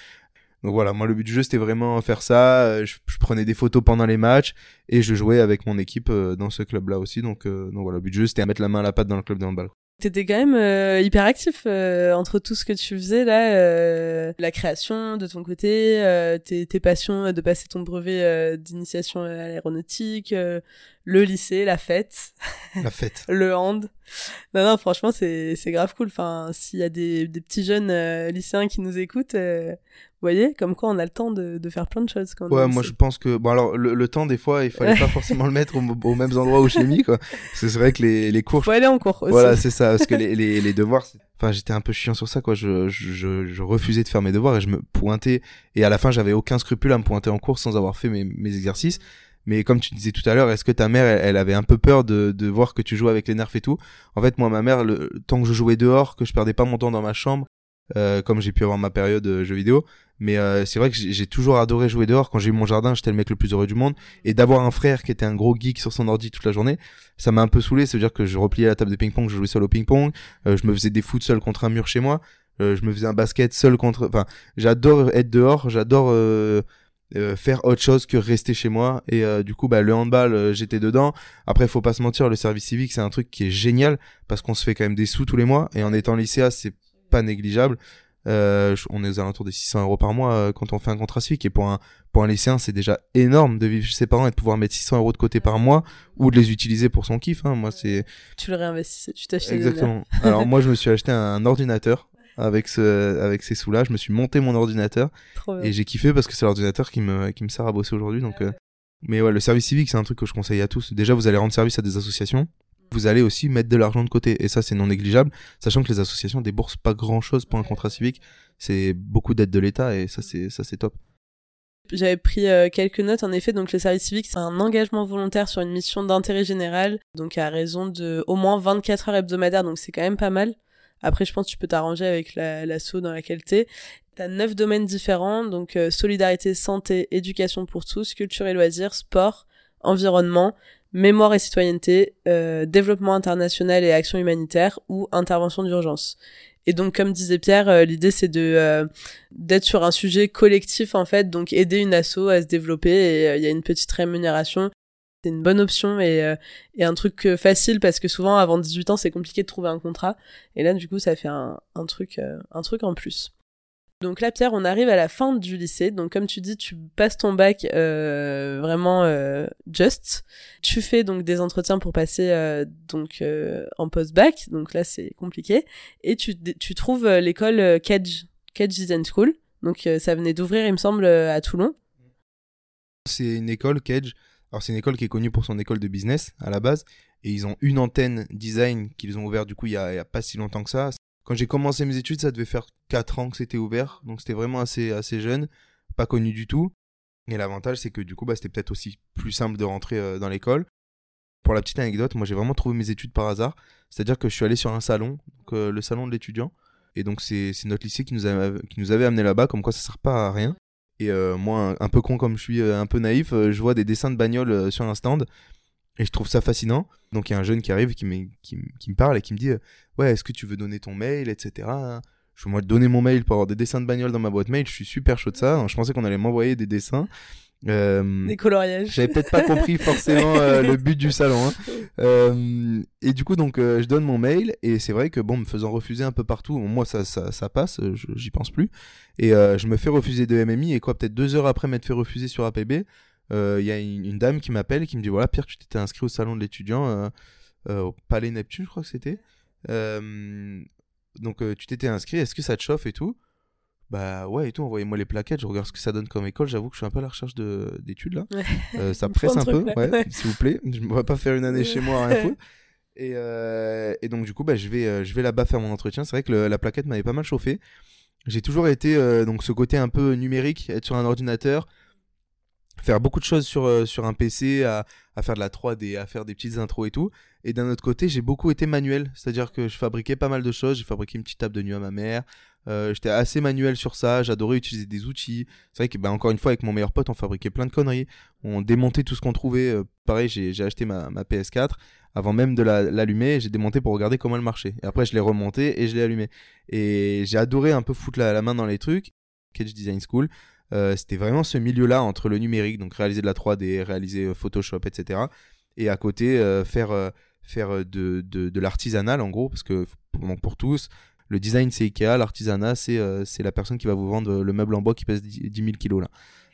Donc voilà, moi le but du jeu c'était vraiment faire ça. Euh, je, prenais des photos pendant les matchs et je jouais avec mon équipe dans ce club-là aussi. Donc, donc voilà, le but du jeu c'était à mettre la main à la patte dans le club de handball. T'étais quand même hyper actif entre tout ce que tu faisais là, la création de ton côté, tes, passions de passer ton brevet d'initiation à l'aéronautique, le lycée, la fête, la fête, le hand. Non non, franchement c'est c'est grave cool. Enfin, s'il y a des, des petits jeunes lycéens qui nous écoutent, vous voyez, comme quoi on a le temps de, de faire plein de choses. Quand ouais, moi je pense que bon alors le, temps des fois il fallait pas forcément le mettre aux mêmes endroits au chimie quoi. C'est vrai que les les cours. Faut aller en cours aussi. Voilà c'est ça parce que les les, les devoirs. Enfin j'étais un peu chiant sur ça quoi. Je, je je refusais de faire mes devoirs et je me pointais et à la fin j'avais aucun scrupule à me pointer en cours sans avoir fait mes mes exercices. Mais comme tu disais tout à l'heure, est-ce que ta mère, elle, avait un peu peur de, de voir que tu jouais avec les nerfs et tout? En fait, moi, ma mère, le, tant que je jouais dehors, que je perdais pas mon temps dans ma chambre, euh, comme j'ai pu avoir ma période euh, jeux vidéo. Mais euh, c'est vrai que j'ai toujours adoré jouer dehors. Quand j'ai eu mon jardin, j'étais le mec le plus heureux du monde. Et d'avoir un frère qui était un gros geek sur son ordi toute la journée, ça m'a un peu saoulé. Ça veut dire que je repliais la table de ping-pong, je jouais seul au ping-pong, je me faisais des foot seul contre un mur chez moi, je me faisais un basket seul contre. Enfin, j'adore être dehors, j'adore faire autre chose que rester chez moi. Et du coup, bah, le handball, j'étais dedans. Après, faut pas se mentir, le service civique, c'est un truc qui est génial parce qu'on se fait quand même des sous tous les mois. Et en étant lycéa, c'est pas négligeable. Euh, on est aux alentours des 600 euros par mois euh, quand on fait un contrat civique. Et pour un, pour un lycéen, c'est déjà énorme de vivre chez ses parents et de pouvoir mettre 600 euros de côté par mois ou de les utiliser pour son kiff. Hein. Moi, c'est. Tu le réinvestis, tu t'achètes. Exactement. Alors, moi, je me suis acheté un ordinateur avec ce, avec ces sous-là. Je me suis monté mon ordinateur et j'ai kiffé parce que c'est l'ordinateur qui me, qui me sert à bosser aujourd'hui. Donc, euh, mais ouais, le service civique, c'est un truc que je conseille à tous. Déjà, vous allez rendre service à des associations vous allez aussi mettre de l'argent de côté. Et ça, c'est non négligeable, sachant que les associations déboursent pas grand chose pour un contrat civique. C'est beaucoup d'aide de l'État et ça, c'est, ça, c'est top. J'avais pris euh, quelques notes, en effet, donc le service civique, c'est un engagement volontaire sur une mission d'intérêt général, donc à raison de au moins 24 heures hebdomadaires, donc c'est quand même pas mal. Après, je pense que tu peux t'arranger avec l'assaut la, dans laquelle t'es. T'as neuf domaines différents, donc euh, solidarité, santé, éducation pour tous, culture et loisirs, sport, environnement, mémoire et citoyenneté, euh, développement international et action humanitaire ou intervention d'urgence. Et donc, comme disait Pierre, euh, l'idée c'est de euh, d'être sur un sujet collectif en fait, donc aider une asso à se développer. Et il y a une petite rémunération. C'est une bonne option et, et un truc facile parce que souvent avant 18 ans c'est compliqué de trouver un contrat. Et là du coup ça fait un, truc un truc en plus. Donc là, Pierre, on arrive à la fin du lycée. Donc comme tu dis, tu passes ton bac euh, vraiment euh, just. Tu fais donc des entretiens pour passer euh, donc en post-bac. Donc là, c'est compliqué. Et tu, tu trouves l'école Kedge, Kedge Design School. Donc ça venait d'ouvrir, il me semble, à Toulon. C'est une école Kedge. Alors c'est une école qui est connue pour son école de business à la base. Et ils ont une antenne design qu'ils ont ouvert du coup il y, a, pas si longtemps que ça. Quand j'ai commencé mes études, ça devait faire 4 ans que c'était ouvert, donc c'était vraiment assez, jeune, pas connu du tout. Et l'avantage, c'est que du coup, bah, c'était peut-être aussi plus simple de rentrer euh, dans l'école. Pour la petite anecdote, moi j'ai vraiment trouvé mes études par hasard. C'est-à-dire que je suis allé sur un salon, euh, le salon de l'étudiant. Et donc c'est notre lycée qui nous, qui nous avait amené là-bas, comme quoi ça sert pas à rien. Et euh, moi, un, peu con comme je suis, un peu naïf, je vois des dessins de bagnoles sur un stand. Et je trouve ça fascinant. Donc il y a un jeune qui arrive, qui, me parle et qui me dit Ouais, est-ce que tu veux donner ton mail, etc. Je vais moi donner mon mail pour avoir des dessins de bagnole dans ma boîte mail. Je suis super chaud de ça. Je pensais qu'on allait m'envoyer des dessins. Euh, des coloriages. J'avais peut-être pas compris forcément euh, le but du salon. Hein. Euh, et du coup, donc, je donne mon mail et c'est vrai que bon, me faisant refuser un peu partout, moi ça, ça, ça passe, j'y pense plus. Et je me fais refuser de MMI et quoi, peut-être deux heures après m'être fait refuser sur APB, il y a une, dame qui m'appelle et qui me dit voilà Pierre, tu t'étais inscrit au salon de l'étudiant au Palais Neptune, je crois que c'était. donc tu t'étais inscrit, est-ce que ça te chauffe et tout? Bah ouais et tout envoyez-moi les plaquettes je regarde ce que ça donne comme école. J'avoue que je suis un peu à la recherche d'études là. Euh, ça presse un, peu ouais, s'il vous plaît. Je ne vais pas faire une année chez moi et, euh, et donc du coup bah je vais euh, je vais là-bas faire mon entretien. C'est vrai que la plaquette m'avait pas mal chauffé. J'ai toujours été donc ce côté un peu numérique être sur un ordinateur faire beaucoup de choses sur, sur un PC, à, à, faire de la 3D, à faire des petites intros et tout. Et d'un autre côté, j'ai beaucoup été manuel, c'est-à-dire que je fabriquais pas mal de choses. J'ai fabriqué une petite table de nuit à ma mère, euh, j'étais assez manuel sur ça, j'adorais utiliser des outils. C'est vrai que, bah, encore une fois, avec mon meilleur pote, on fabriquait plein de conneries. On démontait tout ce qu'on trouvait. Euh, pareil, j'ai acheté ma, ma, PS4. Avant même de l'allumer, j'ai démonté pour regarder comment elle marchait. Et après, je l'ai remonté et je l'ai allumé. Et j'ai adoré un peu foutre la, main dans les trucs. Cage Design School. Euh, c'était vraiment ce milieu-là entre le numérique, donc réaliser de la 3D, réaliser Photoshop, etc. Et à côté, faire faire de, de, de l'artisanal en gros, parce que pour, pour tous, le design, c'est Ikea. L'artisanat, c'est euh, c'est la personne qui va vous vendre le meuble en bois qui pèse 10 000 kilos. Là.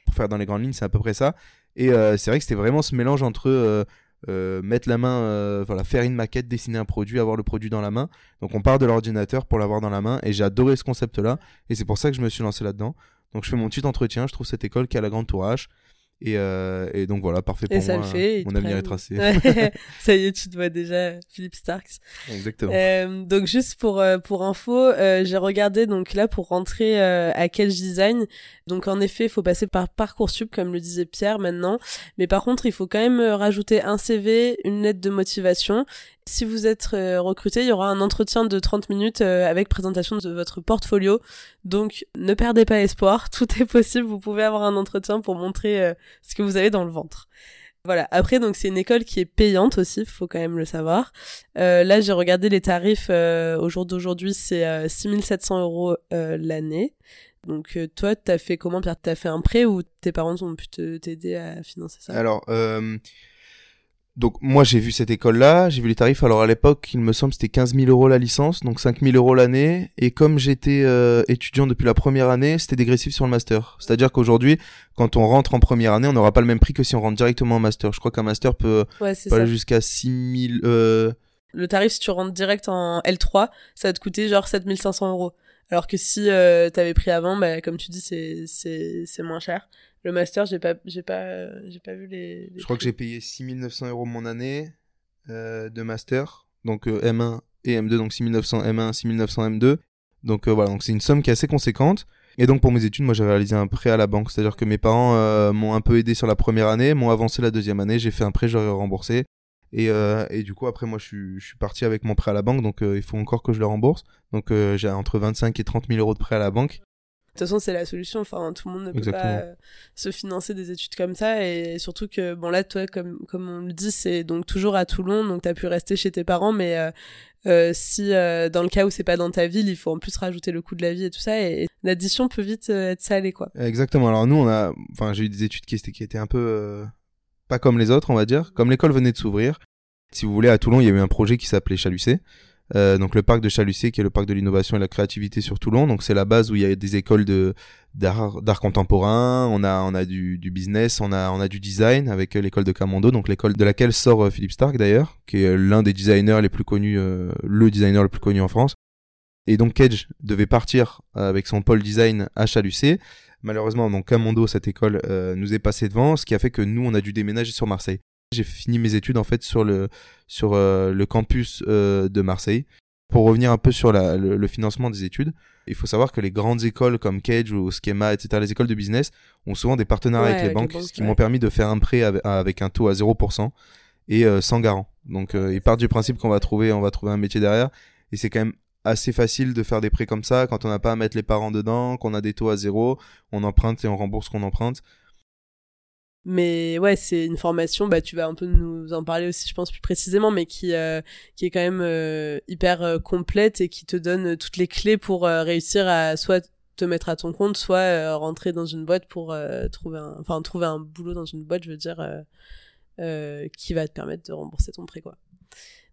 Pour faire dans les grandes lignes, c'est à peu près ça. Et euh, c'est vrai que c'était vraiment ce mélange entre euh, mettre la main, voilà, faire une maquette, dessiner un produit, avoir le produit dans la main. Donc on part de l'ordinateur pour l'avoir dans la main. Et j'ai adoré ce concept-là. Et c'est pour ça que je me suis lancé là-dedans. Donc je fais mon petit entretien. Je trouve cette école qui a la Grande Tour H. Et, euh, et donc voilà, parfait Et pour ça moi. le fait, Mon avenir est tracé. Ouais. ça y est, tu te vois déjà Philippe Starks. Exactement. Euh, donc juste pour euh, pour info, euh, j'ai regardé donc là pour rentrer à Cage Design. Donc en effet, il faut passer par parcoursup comme le disait Pierre maintenant. Mais par contre, il faut quand même rajouter un CV, une lettre de motivation. Si vous êtes recruté, il y aura un entretien de 30 minutes avec présentation de votre portfolio. Donc ne perdez pas espoir, tout est possible. Vous pouvez avoir un entretien pour montrer ce que vous avez dans le ventre. Voilà. Après, donc c'est une école qui est payante aussi, faut quand même le savoir. Euh, là, j'ai regardé les tarifs euh, au jour d'aujourd'hui, c'est euh, 6700 euros euh, l'année. Donc toi, t'as fait comment, Pierre? T'as fait un prêt ou tes parents ont pu t'aider à financer ça? Alors, donc moi j'ai vu cette école-là, j'ai vu les tarifs. Alors à l'époque, il me semble c'était 15 000 euros la licence, donc 5 000 euros l'année. Et comme j'étais euh, étudiant depuis la première année, c'était dégressif sur le master. C'est-à-dire qu'aujourd'hui, quand on rentre en première année, on n'aura pas le même prix que si on rentre directement en master. Je crois qu'un master peut, Ouais, aller jusqu'à 6 000... Euh... Le tarif, si tu rentres direct en L3, ça va te coûter genre 7500 euros. Alors que si euh, t'avais pris avant, bah, comme tu dis, c'est moins cher. Le master, j'ai pas j'ai pas j'ai pas vu les. les Je crois que j'ai payé 6 900 euros mon année euh, de master, donc euh, M1 et M2, donc 6 900 M1, 6 900 M2. Donc euh, voilà, donc c'est une somme qui est assez conséquente. Et donc pour mes études, moi j'ai réalisé un prêt à la banque, c'est-à-dire que mes parents m'ont un peu aidé sur la première année, m'ont avancé la deuxième année, j'ai fait un prêt, j'aurais remboursé. Et, et du coup après moi je suis, je suis parti avec mon prêt à la banque, donc il faut encore que je le rembourse. Donc j'ai entre 25 et 30 000 euros de prêt à la banque. De toute façon, c'est la solution. Enfin, tout le monde ne peut Exactement. pas euh, se financer des études comme ça. Et surtout que, bon, là, toi, comme, comme on le dit, c'est donc toujours à Toulon. Donc, t'as pu rester chez tes parents. Mais euh, euh, si, dans le cas où c'est pas dans ta ville, il faut en plus rajouter le coût de la vie et tout ça. Et, et l'addition peut vite être salée, quoi. Exactement. Alors nous, on a, enfin, j'ai eu des études qui étaient, qui étaient un peu pas comme les autres, on va dire. Comme l'école venait de s'ouvrir, si vous voulez, à Toulon, il y a eu un projet qui s'appelait Chalucé. Euh, donc le parc de Chalucé, qui est le parc de l'innovation et de la créativité sur Toulon. Donc c'est la base où il y a des écoles de d'art contemporain. On a on a du, du business, on a on a du design avec euh, l'école de Camondo, donc l'école de laquelle sort euh, Philippe Stark d'ailleurs, qui est l'un des designers les plus connus, euh, le designer le plus connu en France. Et donc Cage devait partir euh, avec son pôle design à Chalucé. Malheureusement, donc Camondo, cette école, euh, nous est passé devant, ce qui a fait que nous, on a dû déménager sur Marseille. J'ai fini mes études en fait sur le sur euh, le campus euh, de Marseille. Pour revenir un peu sur la, le, le financement des études, il faut savoir que les grandes écoles comme Cage ou Schema, etc., les écoles de business ont souvent des partenariats Ouais, avec les avec les banques, ce qui ouais. m'ont permis de faire un prêt avec, avec un taux à 0% et euh, sans garant. Donc euh, ils partent du principe qu'on va trouver on va trouver un métier derrière et c'est quand même assez facile de faire des prêts comme ça quand on n'a pas à mettre les parents dedans, qu'on a des taux à zéro, on emprunte et on rembourse ce qu'on emprunte. Mais ouais, c'est une formation, bah, tu vas un peu nous en parler aussi, je pense, plus précisément, mais qui, euh, qui est quand même euh, hyper euh, complète et qui te donne toutes les clés pour euh, réussir à soit te mettre à ton compte, soit euh, rentrer dans une boîte pour euh, trouver un, enfin, trouver un boulot dans une boîte, je veux dire, euh, euh, qui va te permettre de rembourser ton prêt, quoi.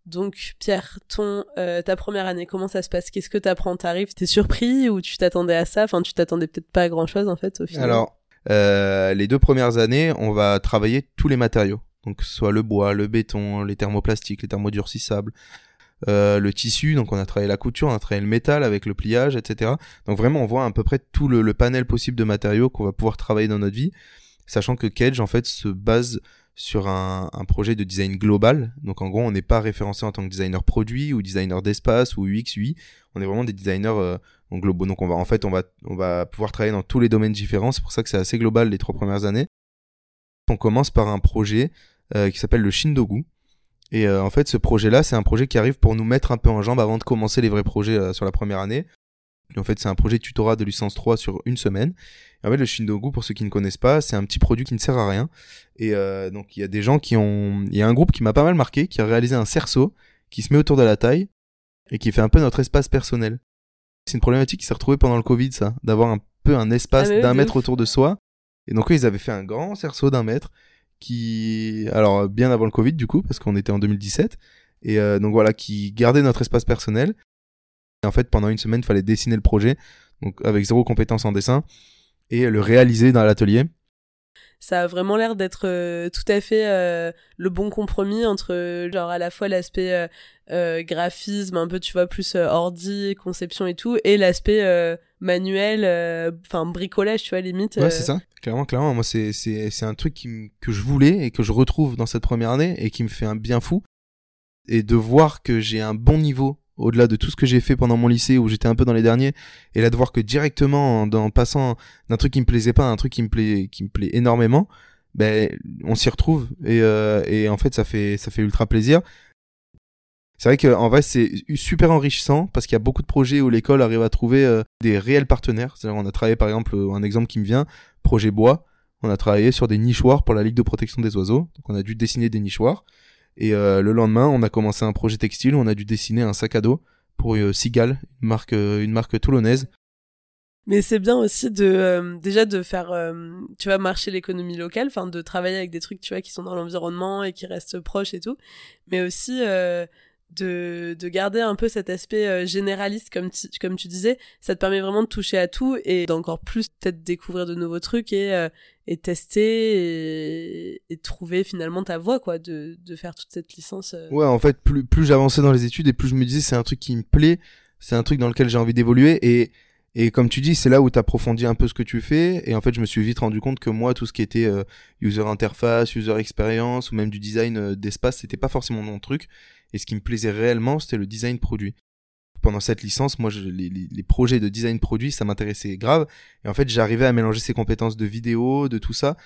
Donc, Pierre, ton, euh, ta première année, comment ça se passe? Qu'est-ce que t'apprends? T'arrives, t'es surpris? Ou tu t'attendais à ça? Enfin, tu t'attendais peut-être pas à grand chose, en fait, au final? Alors, euh, les deux premières années, on va travailler tous les matériaux. Donc, soit le bois, le béton, les thermoplastiques, les thermodurcissables, euh, le tissu. Donc, on a travaillé la couture, on a travaillé le métal avec le pliage, etc. Donc, vraiment, on voit à peu près tout le, panel possible de matériaux qu'on va pouvoir travailler dans notre vie. Sachant que Cage, en fait, se base sur un, un projet de design global. Donc, en gros, on n'est pas référencé en tant que designer produit ou designer d'espace ou UX, UI. On est vraiment des designers euh, donc. Donc on va en fait on va on va pouvoir travailler dans tous les domaines différents. C'est pour ça que c'est assez global les trois premières années. On commence par un projet euh, qui s'appelle le Shindogu. Et euh, en fait ce projet là c'est un projet qui arrive pour nous mettre un peu en jambe avant de commencer les vrais projets euh, sur la première année. En fait c'est un projet tutorat de licence 3 sur une semaine. Et en fait le Shindogu pour ceux qui ne connaissent pas c'est un petit produit qui ne sert à rien. Et donc il y a des gens qui ont il y a un groupe qui m'a pas mal marqué qui a réalisé un cerceau qui se met autour de la taille et qui fait un peu notre espace personnel. C'est une problématique qui s'est retrouvée pendant le Covid, ça, d'avoir un peu un espace Ah d'un mètre ouf. autour de soi. Et donc, eux, ils avaient fait un grand cerceau d'un mètre qui, alors, bien avant le Covid, du coup, parce qu'on était en 2017. Et euh, donc, voilà, qui gardait notre espace personnel. Et en fait, pendant une semaine, il fallait dessiner le projet, donc avec zéro compétence en dessin, et le réaliser dans l'atelier. Ça a vraiment l'air d'être tout à fait le bon compromis entre genre à la fois l'aspect graphisme un peu tu vois plus ordi conception et tout et l'aspect manuel enfin bricolage tu vois limite ouais c'est ça. Clairement clairement moi c'est c'est c'est un truc qui que je voulais et que je retrouve dans cette première année et qui me fait un bien fou. Et de voir que j'ai un bon niveau au-delà de tout ce que j'ai fait pendant mon lycée où j'étais un peu dans les derniers et là de voir que directement en, passant d'un truc qui me plaisait pas à un truc qui me plaît qui me plaît énormément ben on s'y retrouve. Et, euh, et en fait ça fait ça fait ultra plaisir. C'est vrai qu'en vrai c'est super enrichissant parce qu'il y a beaucoup de projets où l'école arrive à trouver euh, des réels partenaires. C'est-à-dire on a travaillé par exemple un exemple qui me vient projet bois. On a travaillé sur des nichoirs pour la ligue de protection des oiseaux. Donc on a dû dessiner des nichoirs et euh, le lendemain, on a commencé un projet textile où on a dû dessiner un sac à dos pour euh, Sigal, une marque, euh, une marque toulonnaise. Mais c'est bien aussi de déjà de faire tu vois marcher l'économie locale, enfin de travailler avec des trucs tu vois qui sont dans l'environnement et qui restent proches et tout, mais aussi de, de garder un peu cet aspect généraliste comme comme tu disais, ça te permet vraiment de toucher à tout et d'encore plus peut-être découvrir de nouveaux trucs et et tester et, trouver finalement ta voie quoi de, de faire toute cette licence euh. ouais en fait plus plus j'avançais dans les études et plus je me disais c'est un truc qui me plaît c'est un truc dans lequel j'ai envie d'évoluer et et comme tu dis c'est là où tu approfondis un peu ce que tu fais et en fait je me suis vite rendu compte que moi tout ce qui était euh, user interface user experience ou même du design euh, d'espace c'était pas forcément mon truc et ce qui me plaisait réellement c'était le design produit pendant cette licence, moi, les, projets de design produit, ça m'intéressait grave. Et en fait, j'arrivais à mélanger ces compétences de vidéo, de tout ça.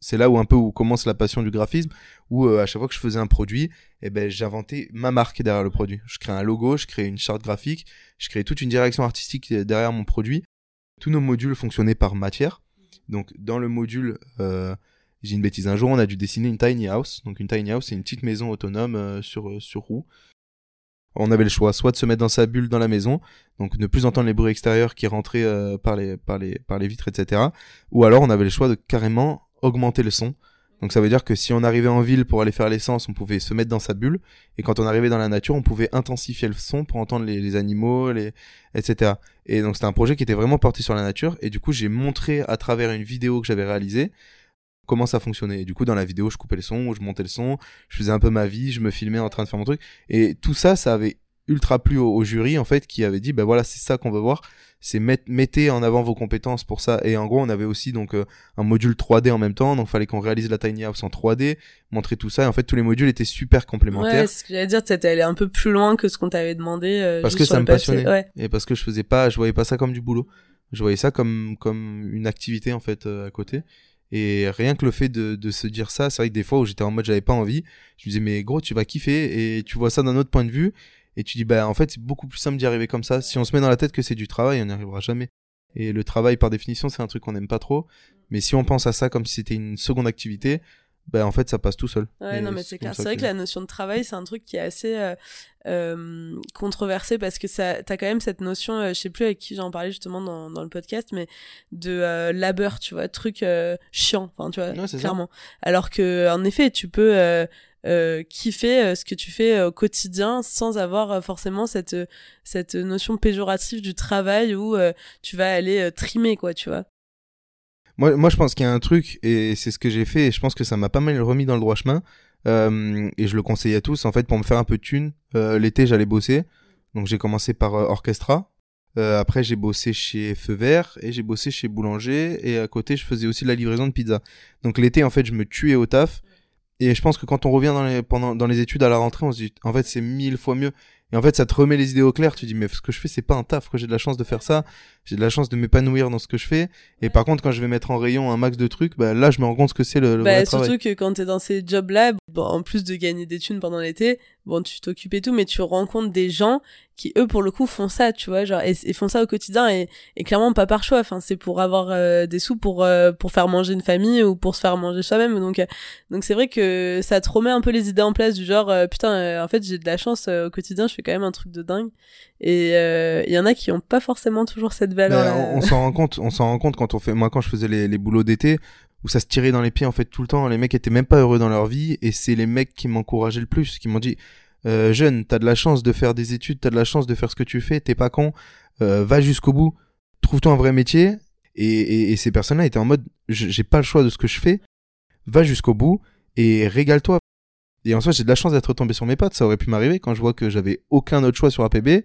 C'est là où un peu où commence la passion du graphisme, où euh, à chaque fois que je faisais un produit, eh ben j'inventais ma marque derrière le produit. Je créais un logo, je créais une charte graphique, je créais toute une direction artistique derrière mon produit. Tous nos modules fonctionnaient par matière. Donc dans le module, euh, j'ai une bêtise, un jour on a dû dessiner une tiny house. Donc une tiny house, c'est une petite maison autonome euh, sur sur roue on avait le choix soit de se mettre dans sa bulle dans la maison, donc ne plus entendre les bruits extérieurs qui rentraient euh, par, les, par, les, par les vitres, etc. Ou alors on avait le choix de carrément augmenter le son. Donc ça veut dire que si on arrivait en ville pour aller faire l'essence, on pouvait se mettre dans sa bulle, et quand on arrivait dans la nature, on pouvait intensifier le son pour entendre les, les animaux, les, etc. Et donc c'était un projet qui était vraiment porté sur la nature, et du coup j'ai montré à travers une vidéo que j'avais réalisée comment ça fonctionnait. Et du coup, dans la vidéo, je coupais le son, je montais le son, je faisais un peu ma vie, je me filmais en train de faire mon truc. Et tout ça, ça avait ultra plu au, jury, en fait, qui avait dit, ben voilà, c'est ça qu'on veut voir. C'est mettez en avant vos compétences pour ça. Et en gros, on avait aussi donc euh, un module 3D en même temps, donc fallait qu'on réalise la tiny house en 3D, montrer tout ça. Et en fait, tous les modules étaient super complémentaires. Ouais, ce que j'allais dire, t'étais allé un peu plus loin que ce qu'on t'avait demandé. Euh, parce que ça me passionnait. Et parce que je faisais pas, je voyais pas ça comme du boulot. Je voyais ça comme comme une activité en fait euh, à côté. Et rien que le fait de, se dire ça, c'est vrai que des fois où j'étais en mode j'avais pas envie, je me disais mais gros tu vas kiffer et tu vois ça d'un autre point de vue et tu dis bah en fait c'est beaucoup plus simple d'y arriver comme ça. Si on se met dans la tête que c'est du travail, on n'y arrivera jamais. Et le travail par définition c'est un truc qu'on n'aime pas trop. Mais si on pense à ça comme si c'était une seconde activité, ben en fait ça passe tout seul. Ouais, non mais c'est clair. C'est vrai que... la notion de travail c'est un truc qui est assez euh, euh, controversé parce que ça t'as quand même cette notion, euh, je sais plus avec qui j'en parlais justement dans, dans le podcast, mais de euh, labeur, tu vois, truc euh, chiant, enfin tu vois, clairement. Alors que en effet tu peux kiffer ce que tu fais au quotidien sans avoir forcément cette cette notion péjorative du travail où tu vas aller trimer quoi, tu vois. Moi, moi, je pense qu'il y a un truc, et c'est ce que j'ai fait, et je pense que ça m'a pas mal remis dans le droit chemin, euh, et je le conseille à tous. En fait, pour me faire un peu de thune, euh, l'été, j'allais bosser. Donc, j'ai commencé par euh, Orchestra. Euh, après, j'ai bossé chez Feu Vert, et j'ai bossé chez Boulanger, et à côté, je faisais aussi la livraison de pizza. Donc, l'été, en fait, je me tuais au taf. Et je pense que quand on revient dans les, pendant, dans les études à la rentrée, on se dit, en fait, c'est mille fois mieux. Et en fait, ça te remet les idées au clair. Tu dis, mais ce que je fais, c'est pas un taf. J'ai de la chance de faire ça. J'ai de la chance de m'épanouir dans ce que je fais. Et par contre, quand je vais mettre en rayon un max de trucs, bah, là, je me rends compte ce que c'est le, le bah, Surtout que quand t'es dans ces jobs-là, bon, en plus de gagner des thunes pendant l'été, bon, tu t'occupes et tout, mais tu rencontres des gens qui, eux, pour le coup, font ça, tu vois, genre, et, font ça au quotidien et, et, clairement pas par choix. Enfin, c'est pour avoir euh, des sous pour, euh, pour faire manger une famille ou pour se faire manger soi-même. Donc, euh, donc c'est vrai que ça te remet un peu les idées en place du genre, putain, en fait, j'ai de la chance au quotidien, je fais quand même un truc de dingue. Et il y en a qui ont pas forcément toujours cette valeur. on, s'en rend compte, on s'en rend compte quand on fait, moi, quand je faisais les, les boulots d'été, où ça se tirait dans les pieds en fait tout le temps. Les mecs étaient même pas heureux dans leur vie et c'est les mecs qui m'encourageaient le plus, qui m'ont dit euh, jeune, t'as de la chance de faire des études, t'as de la chance de faire ce que tu fais, t'es pas con, euh, va jusqu'au bout, trouve-toi un vrai métier. Et, et, et ces personnes-là étaient en mode, j'ai pas le choix de ce que je fais, va jusqu'au bout et régale-toi. Et en soi, j'ai de la chance d'être tombé sur mes pattes. Ça aurait pu m'arriver quand je vois que j'avais aucun autre choix sur APB.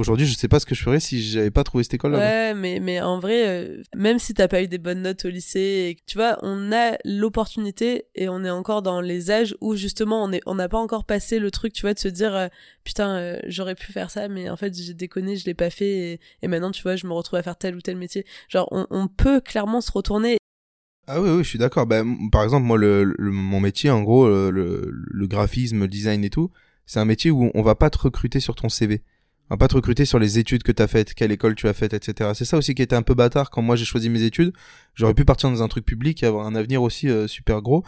Aujourd'hui, je sais pas ce que je ferais si j'avais pas trouvé cette école là. Ouais, mais, mais en vrai, euh, même si t'as pas eu des bonnes notes au lycée, et, tu vois, on a l'opportunité et on est encore dans les âges où justement on est, on n'a pas encore passé le truc, tu vois, de se dire euh, putain, euh, j'aurais pu faire ça, mais en fait j'ai déconné, je l'ai pas fait et, maintenant tu vois, je me retrouve à faire tel ou tel métier. Genre, on, on peut clairement se retourner. Ah oui, oui, je suis d'accord. Bah, par exemple, moi, le, mon métier, en gros, le, le graphisme, le design et tout, c'est un métier où on va pas te recruter sur ton CV. On va pas te recruter sur les études que tu as faites, quelle école tu as faite, etc. C'est ça aussi qui était un peu bâtard quand moi j'ai choisi mes études. J'aurais pu partir dans un truc public et avoir un avenir aussi euh, super gros.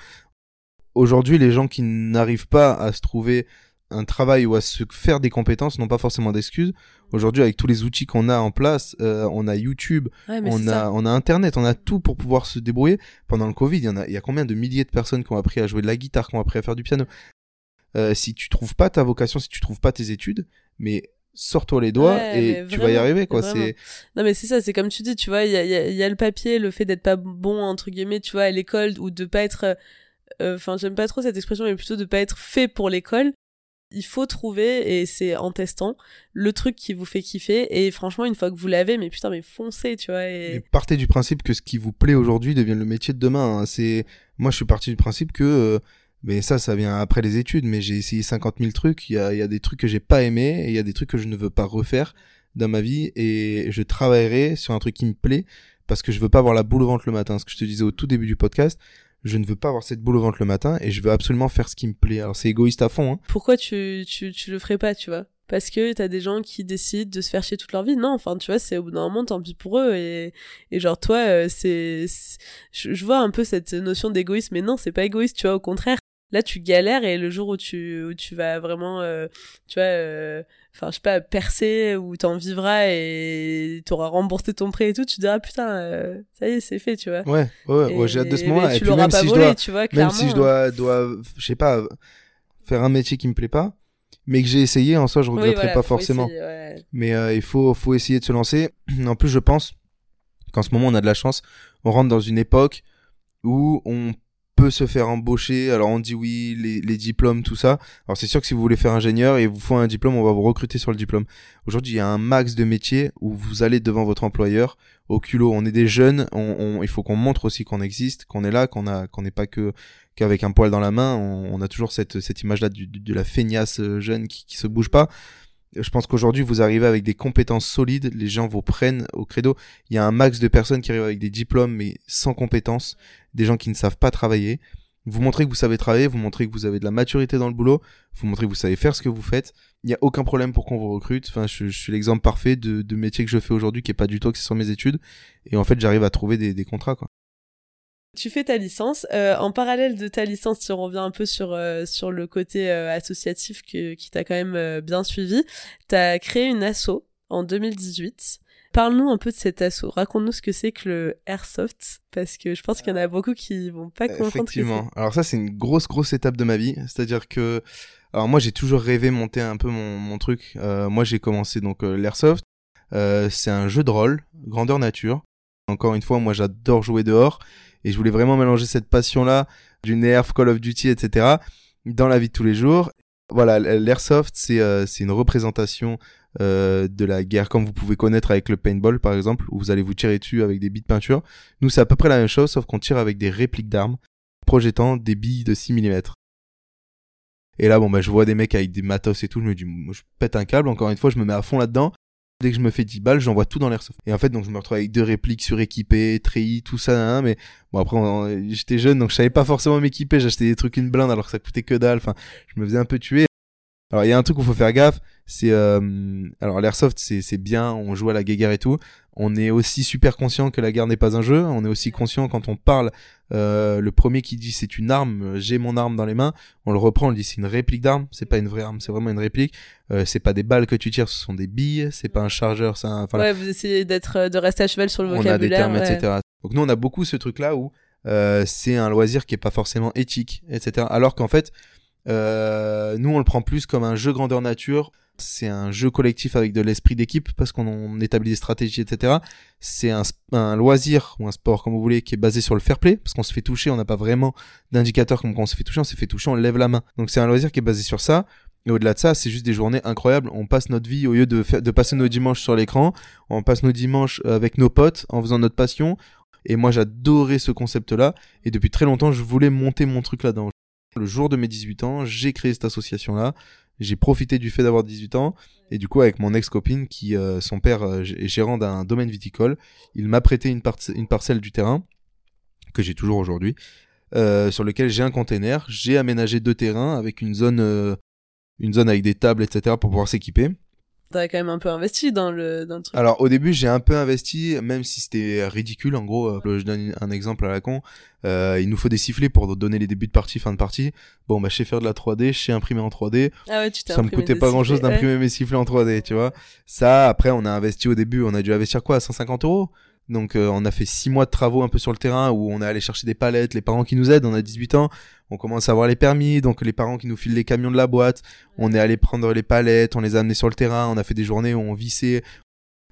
Aujourd'hui, les gens qui n'arrivent pas à se trouver un travail ou à se faire des compétences n'ont pas forcément d'excuses. Aujourd'hui, avec tous les outils qu'on a en place, euh, on a YouTube, on a on a Internet, on a tout pour pouvoir se débrouiller. Pendant le Covid, il y en a, il y a combien de milliers de personnes qui ont appris à jouer de la guitare, qui ont appris à faire du piano? Euh, si tu trouves pas ta vocation, si tu trouves pas tes études, mais sors-toi les doigts et tu vas y arriver quoi. c'est non mais c'est ça c'est comme tu dis tu vois il y a, y a, le papier le fait d'être pas bon entre guillemets tu vois à l'école ou de pas être euh, enfin j'aime pas trop cette expression mais plutôt de pas être fait pour l'école. Il faut trouver et c'est en testant le truc qui vous fait kiffer. Et franchement une fois que vous l'avez mais putain mais foncez tu vois et... partez du principe que ce qui vous plaît aujourd'hui devienne le métier de demain hein. c'est moi je suis parti du principe que euh, mais ça, ça vient après les études. Mais j'ai essayé 50 000 trucs. Il y a, y a des trucs que j'ai pas aimé et il y a des trucs que je ne veux pas refaire dans ma vie. Et je travaillerai sur un truc qui me plaît parce que je veux pas avoir la boule au ventre le matin. Ce que je te disais au tout début du podcast. Je ne veux pas avoir cette boule au ventre le matin et je veux absolument faire ce qui me plaît. Alors c'est égoïste à fond. Hein. Pourquoi tu, tu, tu le ferais pas, tu vois? Parce que t'as des gens qui décident de se faire chier toute leur vie. Non, enfin, tu vois, c'est au bout d'un moment, tant pis pour eux. Et, et genre, toi, euh, c'est, je, vois un peu cette notion d'égoïsme, mais non, c'est pas égoïste, tu vois, au contraire là tu galères et le jour où tu où tu vas vraiment euh, tu vois euh, enfin je sais pas percer ou t'en vivras et t'auras remboursé ton prêt et tout tu diras putain euh, ça y est c'est fait tu vois. Ouais ouais, ouais. J'ai hâte de ce moment et puis même si je dois tu vois, même si je dois dois je sais pas faire un métier qui me plaît pas mais que j'ai essayé en soi je regretterai pas forcément. mais il faut faut essayer de se lancer. En plus je pense qu'en ce moment on a de la chance. On rentre dans une époque où on peut se faire embaucher. Alors on dit oui, les, diplômes, tout ça. Alors c'est sûr que si vous voulez faire ingénieur et vous faut un diplôme, on va vous recruter sur le diplôme. Aujourd'hui, il y a un max de métiers où vous allez devant votre employeur au culot. On est des jeunes, on, il faut qu'on montre aussi qu'on existe, qu'on est là, qu'on a, qu'on n'est pas que qu'avec un poil dans la main. On, a toujours cette, cette image-là de la feignasse euh, jeune qui, qui se bouge pas. Je pense qu'aujourd'hui, vous arrivez avec des compétences solides, les gens vous prennent au credo. Il y a un max de personnes qui arrivent avec des diplômes mais sans compétences, des gens qui ne savent pas travailler. Vous montrez que vous savez travailler, vous montrez que vous avez de la maturité dans le boulot, vous montrez que vous savez faire ce que vous faites. Il n'y a aucun problème pour qu'on vous recrute. Enfin, je, suis l'exemple parfait de, métier que je fais aujourd'hui qui est pas du tout axé sur mes études. Et en fait, j'arrive à trouver des, des contrats, quoi. Tu fais ta licence. Euh, en parallèle de ta licence, tu reviens un peu sur, euh, sur le côté euh, associatif que, qui t'a quand même bien suivi. Tu as créé une asso en 2018. Parle-nous un peu de cet asso. Raconte-nous ce que c'est que le Airsoft, parce que je pense qu'il y en a beaucoup qui vont pas comprendre. Effectivement. Alors ça, c'est une grosse, grosse étape de ma vie. C'est-à-dire que, alors moi, j'ai toujours rêvé monter un peu mon, mon truc. moi, j'ai commencé donc l'Airsoft. c'est un jeu de rôle, grandeur nature. Encore une fois, moi, j'adore jouer dehors et je voulais vraiment mélanger cette passion-là du Nerf, Call of Duty, etc. dans la vie de tous les jours. Voilà, l'airsoft, c'est euh, une représentation euh, de la guerre comme vous pouvez connaître avec le paintball par exemple, où vous allez vous tirer dessus avec des billes de peinture. Nous, c'est à peu près la même chose, sauf qu'on tire avec des répliques d'armes projetant des billes de 6 mm. Et là, bon, bah, je vois des mecs avec des matos et tout, je me dis, je pète un câble, encore une fois, je me mets à fond là-dedans. Dès que je me fais 10 balles, j'envoie tout dans l'airsoft. Et en fait, donc je me retrouve avec deux répliques suréquipées, treillis, tout ça, mais bon après j'étais jeune donc je savais pas forcément m'équiper, j'achetais des trucs une blinde alors que ça coûtait que dalle, enfin, je me faisais un peu tuer. Alors il y a un truc où faut faire gaffe, c'est euh, alors l'airsoft c'est c'est bien, on joue à la guéguerre et tout. On est aussi super conscient que la guerre n'est pas un jeu. On est aussi conscient quand on parle, euh, le premier qui dit c'est une arme, j'ai mon arme dans les mains, on le reprend, on le dit c'est une réplique d'arme, c'est pas une vraie arme, c'est vraiment une réplique. Euh, c'est pas des balles que tu tires, ce sont des billes, c'est pas un chargeur, c'est un. ouais, vous essayez d'être de rester à cheval sur le vocabulaire. On a des termes, etc. Donc nous on a beaucoup ce truc là où euh, c'est un loisir qui est pas forcément éthique, etc. Alors qu'en fait, euh, nous, on le prend plus comme un jeu grandeur nature. C'est un jeu collectif avec de l'esprit d'équipe parce qu'on établit des stratégies, etc. C'est un, loisir ou un sport, comme vous voulez, qui est basé sur le fair play parce qu'on se fait toucher, on n'a pas vraiment d'indicateur comme quand on se fait toucher, on s'est fait toucher, on lève la main. Donc c'est un loisir qui est basé sur ça. Et au-delà de ça, c'est juste des journées incroyables. On passe notre vie, au lieu de, de passer nos dimanches sur l'écran, on passe nos dimanches avec nos potes en faisant notre passion. Et moi, j'adorais ce concept-là. Et depuis très longtemps, je voulais monter mon truc là-dedans. Le jour de mes 18 ans, j'ai créé cette association-là. J'ai profité du fait d'avoir 18 ans. Et du coup, avec mon ex-copine, qui, euh, son père euh, est gérant d'un domaine viticole, il m'a prêté une, une parcelle du terrain, que j'ai toujours aujourd'hui, euh, sur lequel j'ai un container. J'ai aménagé deux terrains avec une zone une zone avec des tables, etc. pour pouvoir s'équiper. T'as quand même un peu investi dans le, dans le truc. Alors au début j'ai un peu investi, même si c'était ridicule. En gros, euh, je donne un exemple à la con. Euh, il nous faut des sifflets pour donner les débuts de partie, fin de partie. Bon bah je sais faire de la 3D, je sais imprimer en 3D. Ah ouais, tu Ça me coûtait pas grand chose d'imprimer mes sifflets en 3D, tu vois. Ça après on a investi au début, on a dû investir quoi, 150 euros? Donc euh, on a fait six mois de travaux un peu sur le terrain où on est allé chercher des palettes, les parents qui nous aident, on a 18 ans, on commence à avoir les permis, donc les parents qui nous filent les camions de la boîte, on est allé prendre les palettes, on les a amenés sur le terrain, on a fait des journées où on vissait.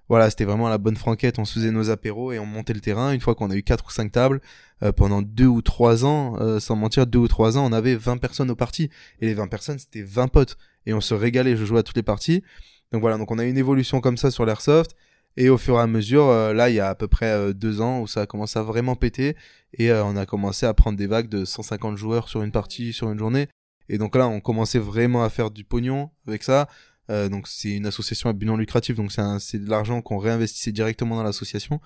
Voilà, c'était vraiment la bonne franquette, on faisait nos apéros et on montait le terrain. Une fois qu'on a eu quatre ou cinq tables, euh, pendant deux ou trois ans, euh, sans mentir, deux ou trois ans, on avait 20 personnes aux parties. Et les 20 personnes, c'était 20 potes. Et on se régalait, je jouais à toutes les parties. Donc voilà, donc on a une évolution comme ça sur l'airsoft. Et au fur et à mesure, euh, là, il y a à peu près euh, deux ans où ça a commencé à vraiment péter et euh, on a commencé à prendre des vagues de 150 joueurs sur une partie, sur une journée. Et donc là, on commençait vraiment à faire du pognon avec ça. donc c'est une association à but non lucratif, donc c'est de l'argent qu'on réinvestissait directement dans l'association.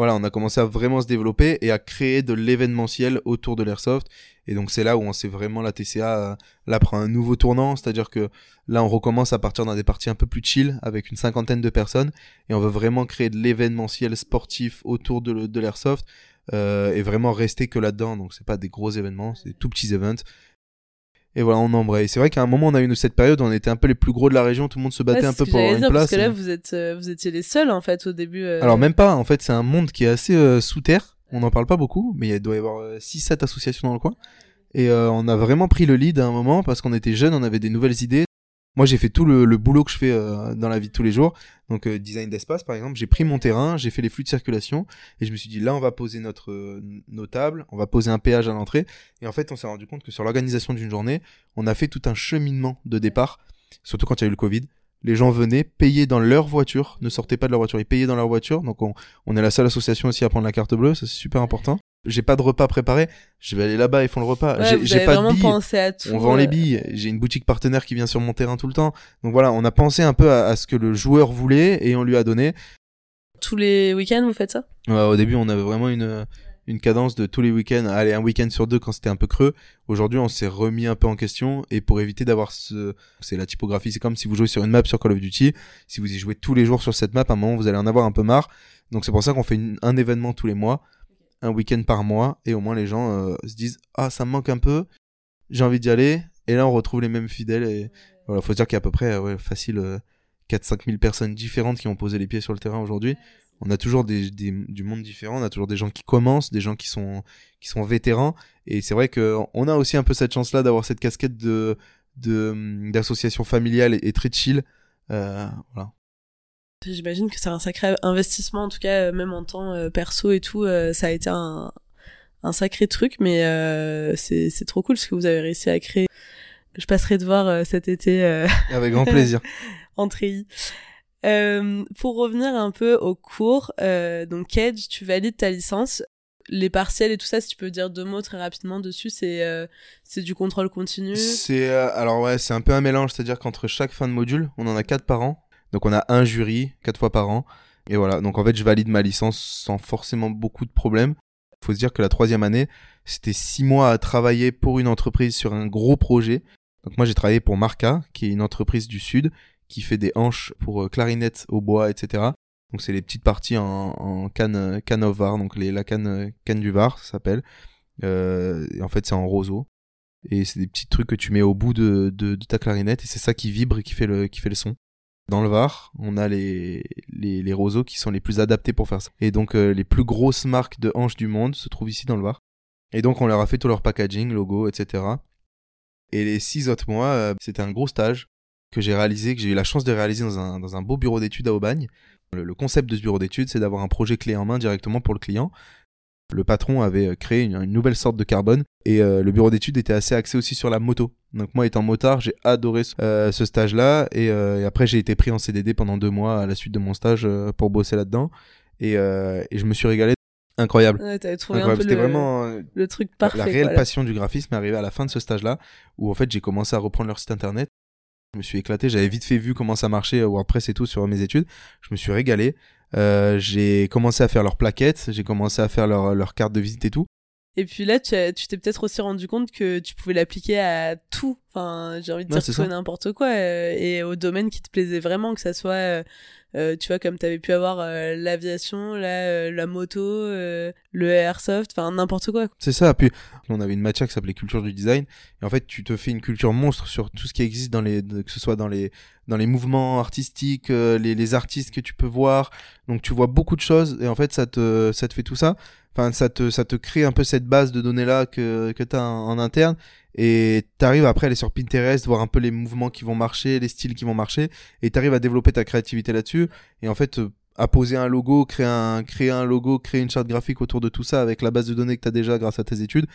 Voilà, on a commencé à vraiment se développer et à créer de l'événementiel autour de l'airsoft. Et donc c'est là où on sait vraiment la TCA là prend un nouveau tournant, c'est-à-dire que là on recommence à partir dans des parties un peu plus chill avec une cinquantaine de personnes et on veut vraiment créer de l'événementiel sportif autour de, de l'airsoft euh, et vraiment rester que là-dedans. Donc c'est pas des gros événements, c'est des tout petits events et voilà, on embraye. C'est vrai qu'à un moment, on a eu cette période où on était un peu les plus gros de la région, tout le monde se battait un peu pour avoir une place. Parce que là, vous êtes, euh, vous étiez les seuls en fait au début. Euh. Alors même pas. En fait, c'est un monde qui est assez euh, sous terre. On n'en parle pas beaucoup, mais il doit y avoir 6-7 associations dans le coin. Et on a vraiment pris le lead à un moment parce qu'on était jeunes, on avait des nouvelles idées. Moi, j'ai fait tout le, le, boulot que je fais euh, dans la vie de tous les jours. Donc, euh, design d'espace, par exemple. J'ai pris mon terrain, j'ai fait les flux de circulation et je me suis dit, là, on va poser notre, euh, nos tables, on va poser un péage à l'entrée. Et en fait, on s'est rendu compte que sur l'organisation d'une journée, on a fait tout un cheminement de départ, surtout quand il y a eu le Covid. Les gens venaient, payer dans leur voiture, ne sortaient pas de leur voiture, ils payaient dans leur voiture. Donc, on, on est la seule association aussi à prendre la carte bleue, ça c'est super important j'ai pas de repas préparé, je vais aller là-bas, ils font le repas. j'ai pas de billes. on vend les billes. J'ai une boutique partenaire qui vient sur mon terrain tout le temps. Donc voilà, on a pensé un peu à, ce que le joueur voulait et on lui a donné. Tous les week-ends, vous faites ça? Ouais, Au début, on avait vraiment une une cadence de tous les week-ends, aller un week-end sur deux quand c'était un peu creux. Aujourd'hui, on s'est remis un peu en question et pour éviter d'avoir ce, c'est la typographie, c'est comme si vous jouez sur une map sur Call of Duty. Si vous y jouez tous les jours sur cette map, à un moment, vous allez en avoir un peu marre. Donc c'est pour ça qu'on fait un événement tous les mois un week-end par mois et au moins les gens euh, se disent ah ça me manque un peu j'ai envie d'y aller et là on retrouve les mêmes fidèles et voilà faut dire qu'il y a à peu près ouais, facile euh, 4-5 000 personnes différentes qui ont posé les pieds sur le terrain aujourd'hui. On a toujours du monde différent on a toujours des gens qui commencent des gens qui sont qui sont vétérans. Et c'est vrai que on a aussi un peu cette chance là d'avoir cette casquette de d'association familiale et, très chill. Euh, voilà J'imagine que c'est un sacré investissement, en tout cas, euh, même en temps euh, perso et tout, euh, ça a été un, un sacré truc, mais c'est, c'est trop cool ce que vous avez réussi à créer. Je passerai de voir cet été. Avec grand plaisir. en treillis. pour revenir un peu au cours, donc Cage, tu valides ta licence. Les partiels et tout ça, si tu peux dire deux mots très rapidement dessus, c'est c'est du contrôle continu? C'est alors ouais, c'est un peu un mélange, c'est-à-dire qu'entre chaque fin de module, on en a quatre par an donc on a un jury quatre fois par an. Et voilà, donc en fait je valide ma licence sans forcément beaucoup de problèmes. Il faut se dire que la troisième année, c'était six mois à travailler pour une entreprise sur un gros projet. Donc moi j'ai travaillé pour Marca, qui est une entreprise du Sud, qui fait des hanches pour euh, clarinettes au bois, etc. Donc c'est les petites parties en, en canne, canne of var, donc les, la canne, canne du var, ça s'appelle. Euh, en fait c'est en roseau. Et c'est des petits trucs que tu mets au bout de, de, de ta clarinette et c'est ça qui vibre et qui fait le, qui fait le son. Dans le Var, on a les, roseaux qui sont les plus adaptés pour faire ça. Et donc, euh, les plus grosses marques de hanches du monde se trouvent ici dans le Var. Et donc, on leur a fait tout leur packaging, logo, etc. Et les six autres mois, euh, c'était un gros stage. que j'ai réalisé, que j'ai eu la chance de réaliser dans un, dans un beau bureau d'études à Aubagne. Le, le concept de ce bureau d'études, c'est d'avoir un projet clé en main directement pour le client. Le patron avait euh, créé une, une nouvelle sorte de carbone et euh, le bureau d'études était assez axé aussi sur la moto. Donc moi étant motard, j'ai adoré ce, euh, ce stage-là et, euh, et après j'ai été pris en CDD pendant deux mois à la suite de mon stage pour bosser là-dedans et, et je me suis régalé. Incroyable. Ouais, C'était vraiment le truc parfait. la réelle passion du graphisme est arrivée à la fin de ce stage-là, où en fait j'ai commencé à reprendre leur site internet. Je me suis éclaté, j'avais vite fait vu comment ça marchait WordPress et tout sur mes études. Je me suis régalé. Euh, j'ai commencé à faire leurs plaquettes, j'ai commencé à faire leur, leur carte de visite et tout. Et puis là, tu as- tu t'es peut-être aussi rendu compte que tu pouvais l'appliquer à tout. Enfin, j'ai envie de Ouais, dire tout et n'importe quoi. euh, et au domaine qui te plaisait vraiment, que ça soit, euh, euh, tu vois, comme tu avais pu avoir euh, l'aviation, la, la moto, le airsoft, enfin n'importe quoi. C'est ça. Puis on avait une matière qui s'appelait culture du design. Et en fait, tu te fais une culture monstre sur tout ce qui existe dans les, que ce soit dans les, dans les mouvements artistiques, les, les artistes que tu peux voir. Donc tu vois beaucoup de choses et en fait, ça te, ça te fait tout ça. Enfin, ça te, ça te crée un peu cette base de données là que, que t'as en, en interne. Et t'arrives après à aller sur Pinterest, voir un peu les mouvements qui vont marcher, les styles qui vont marcher, et t'arrives à développer ta créativité là-dessus. Et en fait, euh, à poser un logo, créer un, créer un logo, créer une charte graphique autour de tout ça avec la base de données que t'as déjà grâce à tes études.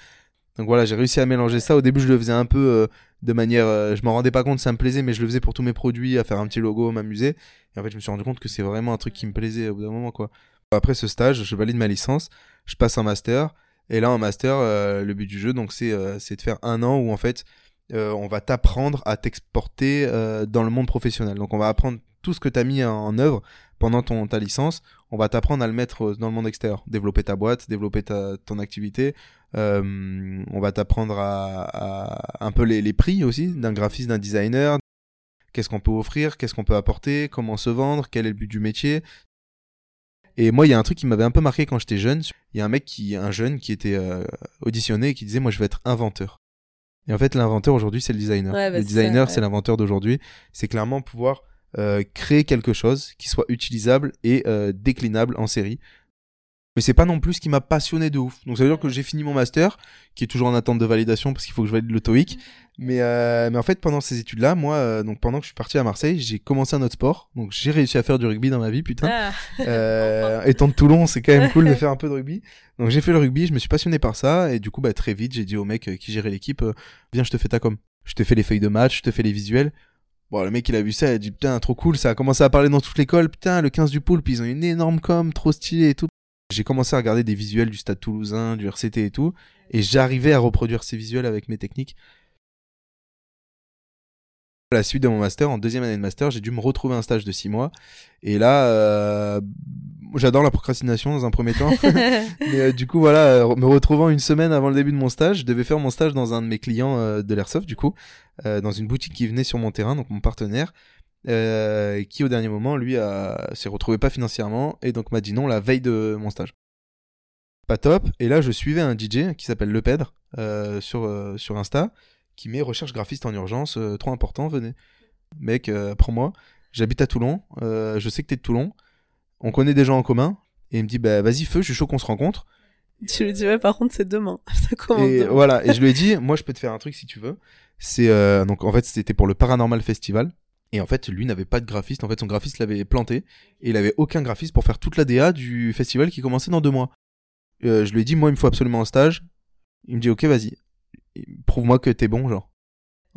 Donc voilà, j'ai réussi à mélanger ça. Au début, je le faisais un peu euh, de manière, euh, je m'en rendais pas compte, ça me plaisait, mais je le faisais pour tous mes produits, à faire un petit logo, m'amuser. Et en fait, je me suis rendu compte que c'est vraiment un truc qui me plaisait au bout d'un moment, quoi. Après ce stage, je valide ma licence, je passe un master, et là en master, euh, le but du jeu, donc c'est euh, c'est de faire un an où en fait, euh, on va t'apprendre à t'exporter dans le monde professionnel. Donc on va apprendre tout ce que tu as mis en, œuvre pendant ton, ta licence, on va t'apprendre à le mettre dans le monde extérieur, développer ta boîte, développer ton activité. On va t'apprendre à, un peu les prix aussi d'un graphiste, d'un designer. Qu'est-ce qu'on peut offrir, qu'est-ce qu'on peut apporter, comment se vendre, quel est le but du métier? Et moi, il y a un truc qui m'avait un peu marqué quand j'étais jeune. Il y a un mec qui, un jeune qui était euh, auditionné et qui disait, moi, je veux être inventeur. Et en fait, l'inventeur aujourd'hui, c'est le designer. Ouais, bah, le designer, c'est ouais. l'inventeur d'aujourd'hui. C'est clairement pouvoir euh, créer quelque chose qui soit utilisable et euh, déclinable en série. Mais c'est pas non plus ce qui m'a passionné de ouf. Donc ça veut dire que j'ai fini mon master, qui est toujours en attente de validation parce qu'il faut que je valide le TOEIC. Mais, euh, mais en fait, pendant ces études-là, moi, euh, donc pendant que je suis parti à Marseille, j'ai commencé un autre sport. Donc j'ai réussi à faire du rugby dans ma vie, putain. Ah, Euh, étant de Toulon, c'est quand même cool de faire un peu de rugby. Donc j'ai fait le rugby, je me suis passionné par ça et du coup bah très vite j'ai dit au mec euh, qui gérait l'équipe, euh, viens je te fais ta com. Je te fais les feuilles de match, je te fais les visuels. Bon le mec il a vu ça, il a dit putain trop cool, ça a commencé à parler dans toute l'école, putain le 15 du poulpe ils ont une énorme com, trop stylé et tout. J'ai commencé à regarder des visuels du Stade Toulousain, du RCT et tout, et j'arrivais à reproduire ces visuels avec mes techniques. À la suite de mon master, en deuxième année de master, j'ai dû me retrouver un stage de six mois. Et là, euh, j'adore la procrastination dans un premier temps. Mais euh, du coup, voilà, euh, me retrouvant une semaine avant le début de mon stage, je devais faire mon stage dans un de mes clients euh, de l'Airsoft, du coup, dans une boutique qui venait sur mon terrain, donc mon partenaire, euh, qui au dernier moment, lui, a- s'est retrouvé pas financièrement et donc m'a dit non la veille de mon stage. Pas top. Et là, je suivais un DJ qui s'appelle Le Pedre euh, sur, euh, sur Insta, qui met recherche graphiste en urgence, euh, trop important, venez. Mec, prends-moi. J'habite à Toulon, je sais que t'es de Toulon, on connaît des gens en commun, et il me dit, bah vas-y, feu, je suis chaud qu'on se rencontre. tu lui dis, ouais, par contre, c'est demain. Ça commence Et demain. voilà, et je lui ai dit, moi je peux te faire un truc si tu veux. C'est euh, donc en fait c'était pour le Paranormal Festival. Et en fait, lui n'avait pas de graphiste. En fait, son graphiste l'avait planté. Et il avait aucun graphiste pour faire toute la DA du festival qui commençait dans deux mois. Euh, je lui ai dit, moi, il me faut absolument un stage. Il me dit, ok, vas-y. Prouve-moi que t'es bon, genre.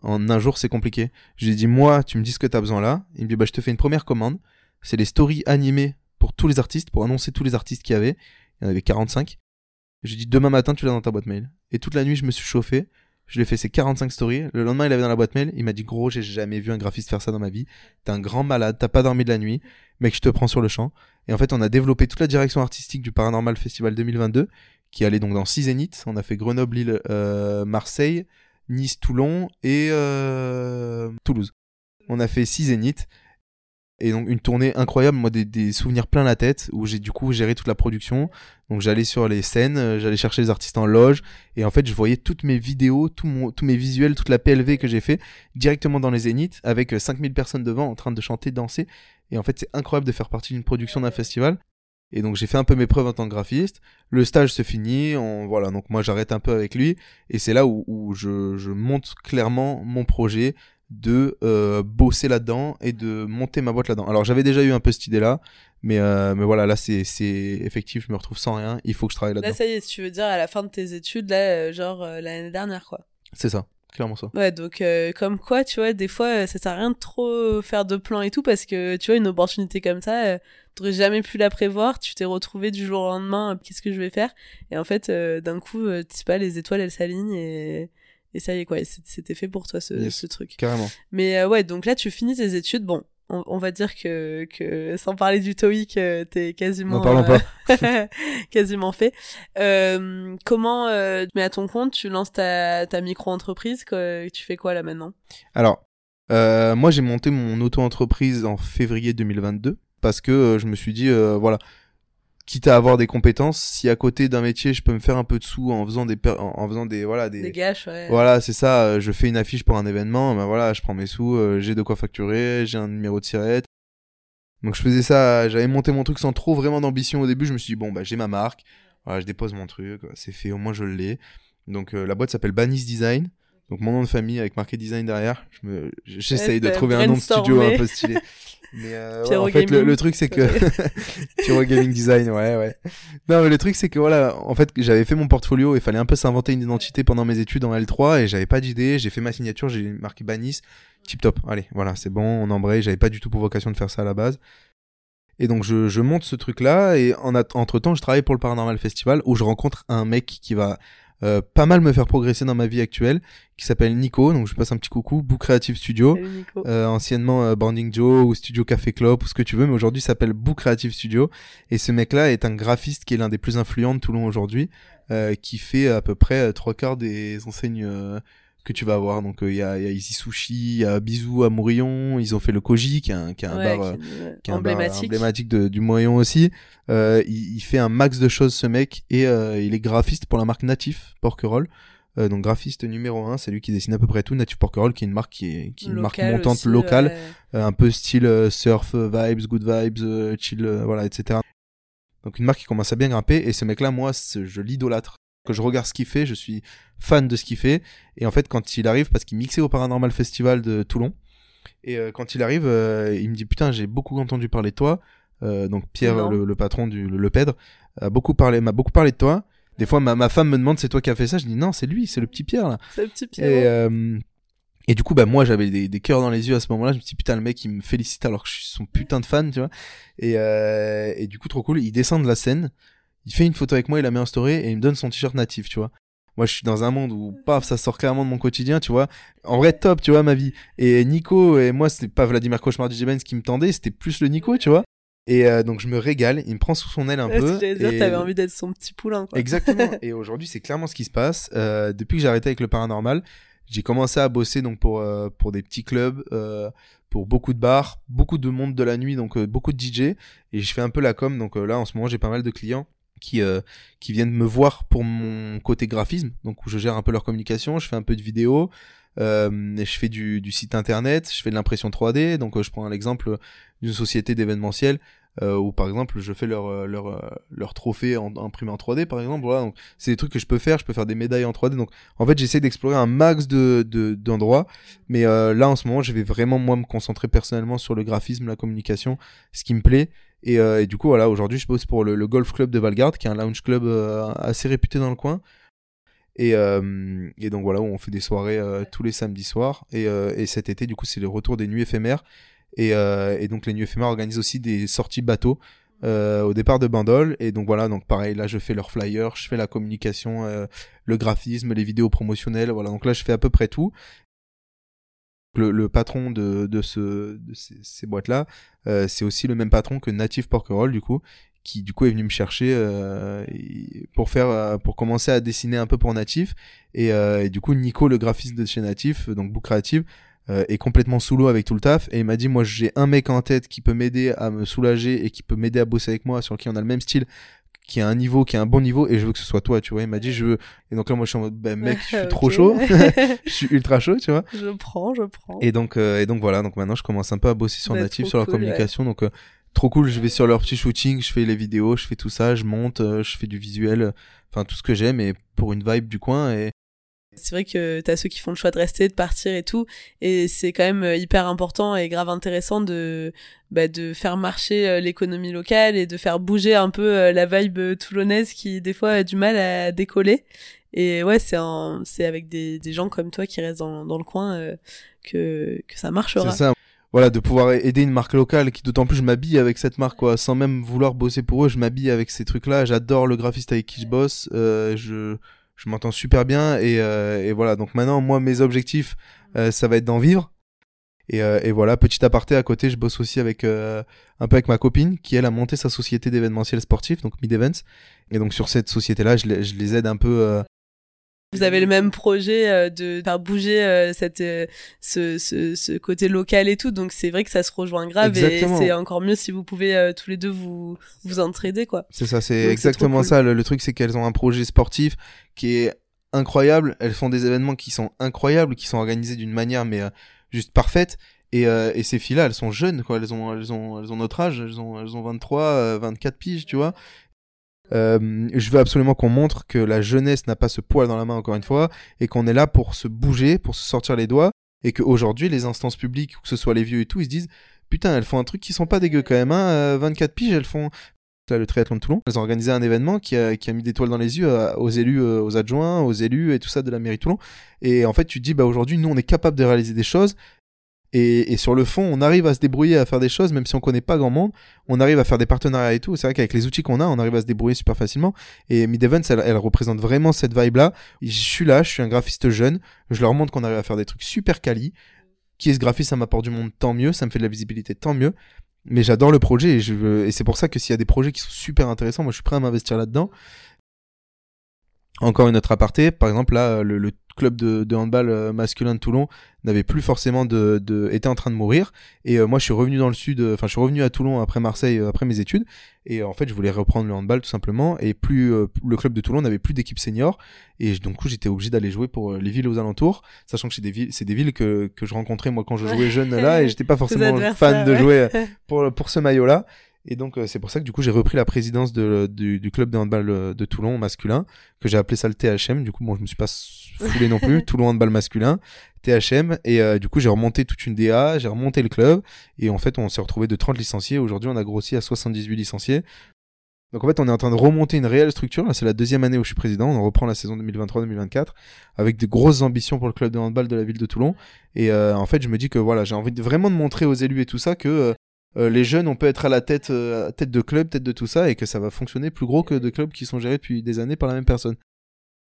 En un jour, c'est compliqué. Je lui ai dit, moi, tu me dis ce que t'as besoin là. Il me dit, bah, je te fais une première commande. C'est les stories animées pour tous les artistes, pour annoncer tous les artistes qu'il y avait. Il y en avait 45. Je lui ai dit, demain matin, tu l'as dans ta boîte mail. Et toute la nuit, je me suis chauffé. Je lui ai fait ces 45 stories. Le lendemain, il avait dans la boîte mail. Il m'a dit, gros, j'ai jamais vu un graphiste faire ça dans ma vie. T'es un grand malade. T'as pas dormi de la nuit. Mec, je te prends sur le champ. Et en fait, on a développé toute la direction artistique du Paranormal Festival 2022, qui allait donc dans six zéniths. On a fait Grenoble, Lille, euh, Marseille, Nice, Toulon et euh, Toulouse. On a fait six zéniths. Et donc une tournée incroyable, moi des, des souvenirs plein la tête, où j'ai du coup géré toute la production. Donc j'allais sur les scènes, euh, j'allais chercher les artistes en loge, et en fait je voyais toutes mes vidéos, tout mon, tous mes visuels, toute la PLV que j'ai fait directement dans les zéniths, avec euh, 5000 personnes devant en train de chanter, danser. Et en fait c'est incroyable de faire partie d'une production d'un festival. Et donc j'ai fait un peu mes preuves en tant que graphiste. Le stage se finit, on, voilà, donc moi j'arrête un peu avec lui, et c'est là où, où je, je monte clairement mon projet. De euh, bosser là-dedans et de monter ma boîte là-dedans. Alors j'avais déjà eu un peu cette idée-là, mais, euh, mais voilà, là c'est effectif, je me retrouve sans rien, il faut que je travaille là-dedans. Là ça y est, tu veux dire à la fin de tes études, là, genre l'année dernière quoi. C'est ça clairement ça. Ouais, donc comme quoi, tu vois, des fois, ça sert à rien de trop faire de plans et tout parce que tu vois, une opportunité comme ça, t'aurais jamais pu la prévoir, tu t'es retrouvé du jour au lendemain, qu'est-ce que je vais faire? Et en fait, d'un coup, tu sais pas, les étoiles elles s'alignent et et ça y est, quoi, c'était fait pour toi ce, ce truc. Carrément. Mais euh, ouais, donc là, tu finis tes études. Bon, on, va dire que, que sans parler du TOEIC, euh, t'es quasiment. parlons pas. Euh, quasiment fait. comment, mais à ton compte, tu lances ta, ta micro-entreprise Tu fais quoi là maintenant? Alors, moi, j'ai monté mon auto-entreprise en février 2022 parce que je me suis dit, voilà quitte à avoir des compétences, si à côté d'un métier je peux me faire un peu de sous en faisant des en faisant des voilà des, des gâches, ouais. voilà c'est ça, euh, je fais une affiche pour un événement, ben voilà je prends mes sous, euh, j'ai de quoi facturer, j'ai un numéro de sirette. Donc je faisais ça, j'avais monté mon truc sans trop vraiment d'ambition au début, je me suis dit bon bah j'ai ma marque, voilà je dépose mon truc, c'est fait, au moins je l'ai. Donc euh, la boîte s'appelle Banis Design. Donc mon nom de famille avec marqué design derrière. Je me, j'essaye de trouver un nom de studio un peu stylé. Mais euh, en fait, le, truc c'est que Pyro Gaming Design, ouais, ouais. Non, mais le truc c'est que voilà, en fait, j'avais fait mon portfolio et fallait un peu s'inventer une identité pendant mes études en L3 et j'avais pas d'idée. J'ai fait ma signature, j'ai marqué Banis, tip top. Allez, voilà, c'est bon, on embraye. J'avais pas du tout pour vocation de faire ça à la base. Et donc je, je monte ce truc là et en entre temps je travaille pour le Paranormal Festival où je rencontre un mec qui va euh, pas mal me faire progresser dans ma vie actuelle, qui s'appelle Nico, donc je passe un petit coucou, Book Creative Studio, euh, anciennement euh, Branding Joe ou Studio Café Club ou ce que tu veux, mais aujourd'hui s'appelle Book Creative Studio, et ce mec-là est un graphiste qui est l'un des plus influents de Toulon aujourd'hui, euh, qui fait à peu près trois quarts des enseignes que tu vas avoir. Donc il y, a, y a Sushi, il y a Bisou à Mourillon, ils ont fait le Koji qui est un, qui est un bar, qui est un emblématique, emblématique de, du Mourillon aussi. Euh, il, il, fait un max de choses ce mec et euh, il est graphiste pour la marque Natif Porquerolles. Euh, donc graphiste numéro 1, c'est lui qui dessine à peu près tout. Natif Porquerolles qui est une marque qui est, qui est une marque montante locale, un peu style surf vibes, good vibes, chill, voilà, etc. Donc une marque qui commence à bien grimper et ce mec là moi je l'idolâtre que je regarde ce qu'il fait, je suis fan de ce qu'il fait. Et en fait, quand il arrive, parce qu'il mixait au Paranormal Festival de Toulon, et euh, quand il arrive, euh, il me dit Putain, j'ai beaucoup entendu parler de toi. Euh, donc Pierre, le, patron du le, Pèdre, a beaucoup parlé, m'a beaucoup parlé de toi. Des fois, ma, ma femme me demande c'est toi qui as fait ça? Je dis non, c'est lui, c'est le petit Pierre là. C'est le petit Pierre. Et, et du coup, bah moi, j'avais des, des cœurs dans les yeux à ce moment-là. Je me suis dit putain, le mec, il me félicite alors que je suis son putain de fan, tu vois. Et, et du coup, trop cool. Il descend de la scène il fait une photo avec moi, il la met en story et il me donne son t-shirt natif, tu vois. Moi, je suis dans un monde où, paf, ça sort clairement de mon quotidien, tu vois. En vrai, top, tu vois, ma vie. Et Nico, et moi, c'était pas Vladimir Cauchemar DJ Benz qui me tendait, c'était plus le Nico, tu vois. Et euh, donc, je me régale, il me prend sous son aile un peu. Dire, t'avais envie d'être son petit poulain, quoi. Exactement. et aujourd'hui, c'est clairement ce qui se passe. Euh, depuis que j'ai arrêté avec le paranormal, j'ai commencé à bosser donc pour, euh, pour des petits clubs, pour beaucoup de bars, beaucoup de monde de la nuit, donc beaucoup de DJ. Et je fais un peu la com, donc là, en ce moment, j'ai pas mal de clients qui euh, qui viennent me voir pour mon côté graphisme donc où je gère un peu leur communication je fais un peu de vidéo euh, je fais du, du, site internet je fais de l'impression 3D donc euh, je prends l'exemple d'une société d'événementiel où par exemple je fais leur leur leur trophée en, imprimé en 3D par exemple voilà donc c'est des trucs que je peux faire je peux faire des médailles en 3D donc en fait j'essaie d'explorer un max de d'endroits mais là en ce moment je vais vraiment moi me concentrer personnellement sur le graphisme la communication ce qui me plaît et, euh, et, du coup, voilà, aujourd'hui, je bosse pour le, Golf Club de Valgarde, qui est un lounge club euh, assez réputé dans le coin. Et, euh, et, donc voilà, on fait des soirées tous les samedis soirs. Et, et, cet été, du coup, c'est le retour des nuits éphémères. Et, et, donc les nuits éphémères organisent aussi des sorties bateaux au départ de Bandol. Et donc voilà, donc pareil, là je fais leurs flyers, je fais la communication, le graphisme, les vidéos promotionnelles. Voilà, donc là je fais à peu près tout le, patron de, de, ce, de ces, boîtes-là, euh, c'est aussi le même patron que Native Porquerolles, du coup, qui du coup est venu me chercher euh, pour faire euh, pour commencer à dessiner un peu pour Native. Et, du coup Nico le graphiste de chez Native donc Book Creative est complètement sous l'eau avec tout le taf. Et il m'a dit moi j'ai un mec en tête qui peut m'aider à me soulager et qui peut m'aider à bosser avec moi sur qui on a le même style qui a un niveau, qui a un bon niveau, et je veux que ce soit toi, tu vois. Il m'a dit, je veux. Et donc là, moi, je suis en mode, ben, mec, je suis trop chaud. je suis ultra chaud, tu vois. Je prends, je prends. Et donc, euh, et donc voilà. Donc maintenant, je commence un peu à bosser sur bah, natif, sur leur communication. Donc, euh, trop cool. Je vais sur leur petit shooting, je fais les vidéos, je fais tout ça, je monte, euh, je fais du visuel, enfin, tout ce que j'aime, et pour une vibe du coin. Et, C'est vrai que t'as ceux qui font le choix de rester, de partir et tout, et c'est quand même hyper important et grave intéressant de bah, de faire marcher l'économie locale et de faire bouger un peu la vibe toulonnaise qui des fois a du mal à décoller. Et ouais, c'est c'est avec des, des gens comme toi qui restent dans, le coin que que ça marchera. C'est ça voilà de pouvoir aider une marque locale qui d'autant plus je m'habille avec cette marque quoi sans même vouloir bosser pour eux je m'habille avec ces trucs là j'adore le graphiste avec qui je bosse euh, je je m'entends super bien et, euh, et voilà. Donc maintenant moi mes objectifs euh, ça va être d'en vivre. Et, euh, et, voilà petit aparté à côté je bosse aussi avec un peu avec ma copine qui elle a monté sa société d'événementiel sportif donc Mid Events. Et donc sur cette société là je les, aide un peu vous avez le même projet euh, de faire bouger euh, cette euh, ce, ce, ce, côté local et tout, donc c'est vrai que ça se rejoint grave et c'est encore mieux si vous pouvez tous les deux vous vous entraider quoi. C'est ça, c'est exactement ça. Le, truc c'est qu'elles ont un projet sportif qui est incroyable. Elles font des événements qui sont incroyables, qui sont organisés d'une manière mais juste parfaite. Et, et ces filles-là, elles sont jeunes, quoi. Elles ont, elles ont, elles ont notre âge. Elles ont, elles ont 23, 24 piges, tu vois. Euh, je veux absolument qu'on montre que la jeunesse n'a pas ce poil dans la main encore une fois et qu'on est là pour se bouger, pour se sortir les doigts et qu'aujourd'hui les instances publiques, que ce soit les vieux et tout, ils se disent putain elles font un truc qui sont pas dégueux quand même, hein, 24 euh, piges elles font là, le triathlon de Toulon, elles ont organisé un événement qui a, qui a mis des toiles dans les yeux aux élus, euh, aux adjoints, aux élus et tout ça de la mairie de Toulon. Et en fait, tu te dis, bah aujourd'hui, nous, on est capable de réaliser des choses. Et, et, sur le fond, on arrive à se débrouiller à faire des choses, même si on connaît pas grand monde. On arrive à faire des partenariats et tout. C'est vrai qu'avec les outils qu'on a, on arrive à se débrouiller super facilement. Et Mid Events, elle, elle, représente vraiment cette vibe-là. Je suis là, je suis un graphiste jeune. Je leur montre qu'on arrive à faire des trucs super quali. Qui est ce graphiste, ça m'apporte du monde, tant mieux. Ça me fait de la visibilité, tant mieux. Mais j'adore le projet et, je et c'est pour ça que s'il y a des projets qui sont super intéressants, moi je suis prêt à m'investir là-dedans. Encore une autre aparté, par exemple là, le, le club de, de handball euh, masculin de Toulon n'avait plus forcément de, de, était en train de mourir. Et euh, moi, je suis revenu dans le sud, euh, enfin, je suis revenu à Toulon après Marseille, après mes études. Et en fait, je voulais reprendre le handball tout simplement. Et plus le club de Toulon n'avait plus d'équipe senior. Et donc, j'étais obligé d'aller jouer pour les villes aux alentours, sachant que c'est des villes, c'est des villes que, que je rencontrais moi quand je jouais jeune là, et j'étais pas forcément fan de jouer pour pour ce maillot-là. Et donc, euh, c'est pour ça que du coup, j'ai repris la présidence de, du, du, club de handball euh, de Toulon masculin, que j'ai appelé ça le THM. Du coup, bon, je me suis pas foulé non plus. Toulon handball masculin, THM. Et euh, du coup, j'ai remonté toute une DA, j'ai remonté le club. Et en fait, on s'est retrouvé de 30 licenciés. Aujourd'hui, on a grossi à 78 licenciés. Donc en fait, on est en train de remonter une réelle structure. Là, c'est la deuxième année où je suis président. On reprend la saison 2023-2024 avec de grosses ambitions pour le club de handball de la ville de Toulon. Et en fait, je me dis que voilà, j'ai envie de vraiment de montrer aux élus et tout ça que euh, les jeunes, on peut être à la tête, euh, tête de club, tête de tout ça, et que ça va fonctionner plus gros que de clubs qui sont gérés depuis des années par la même personne.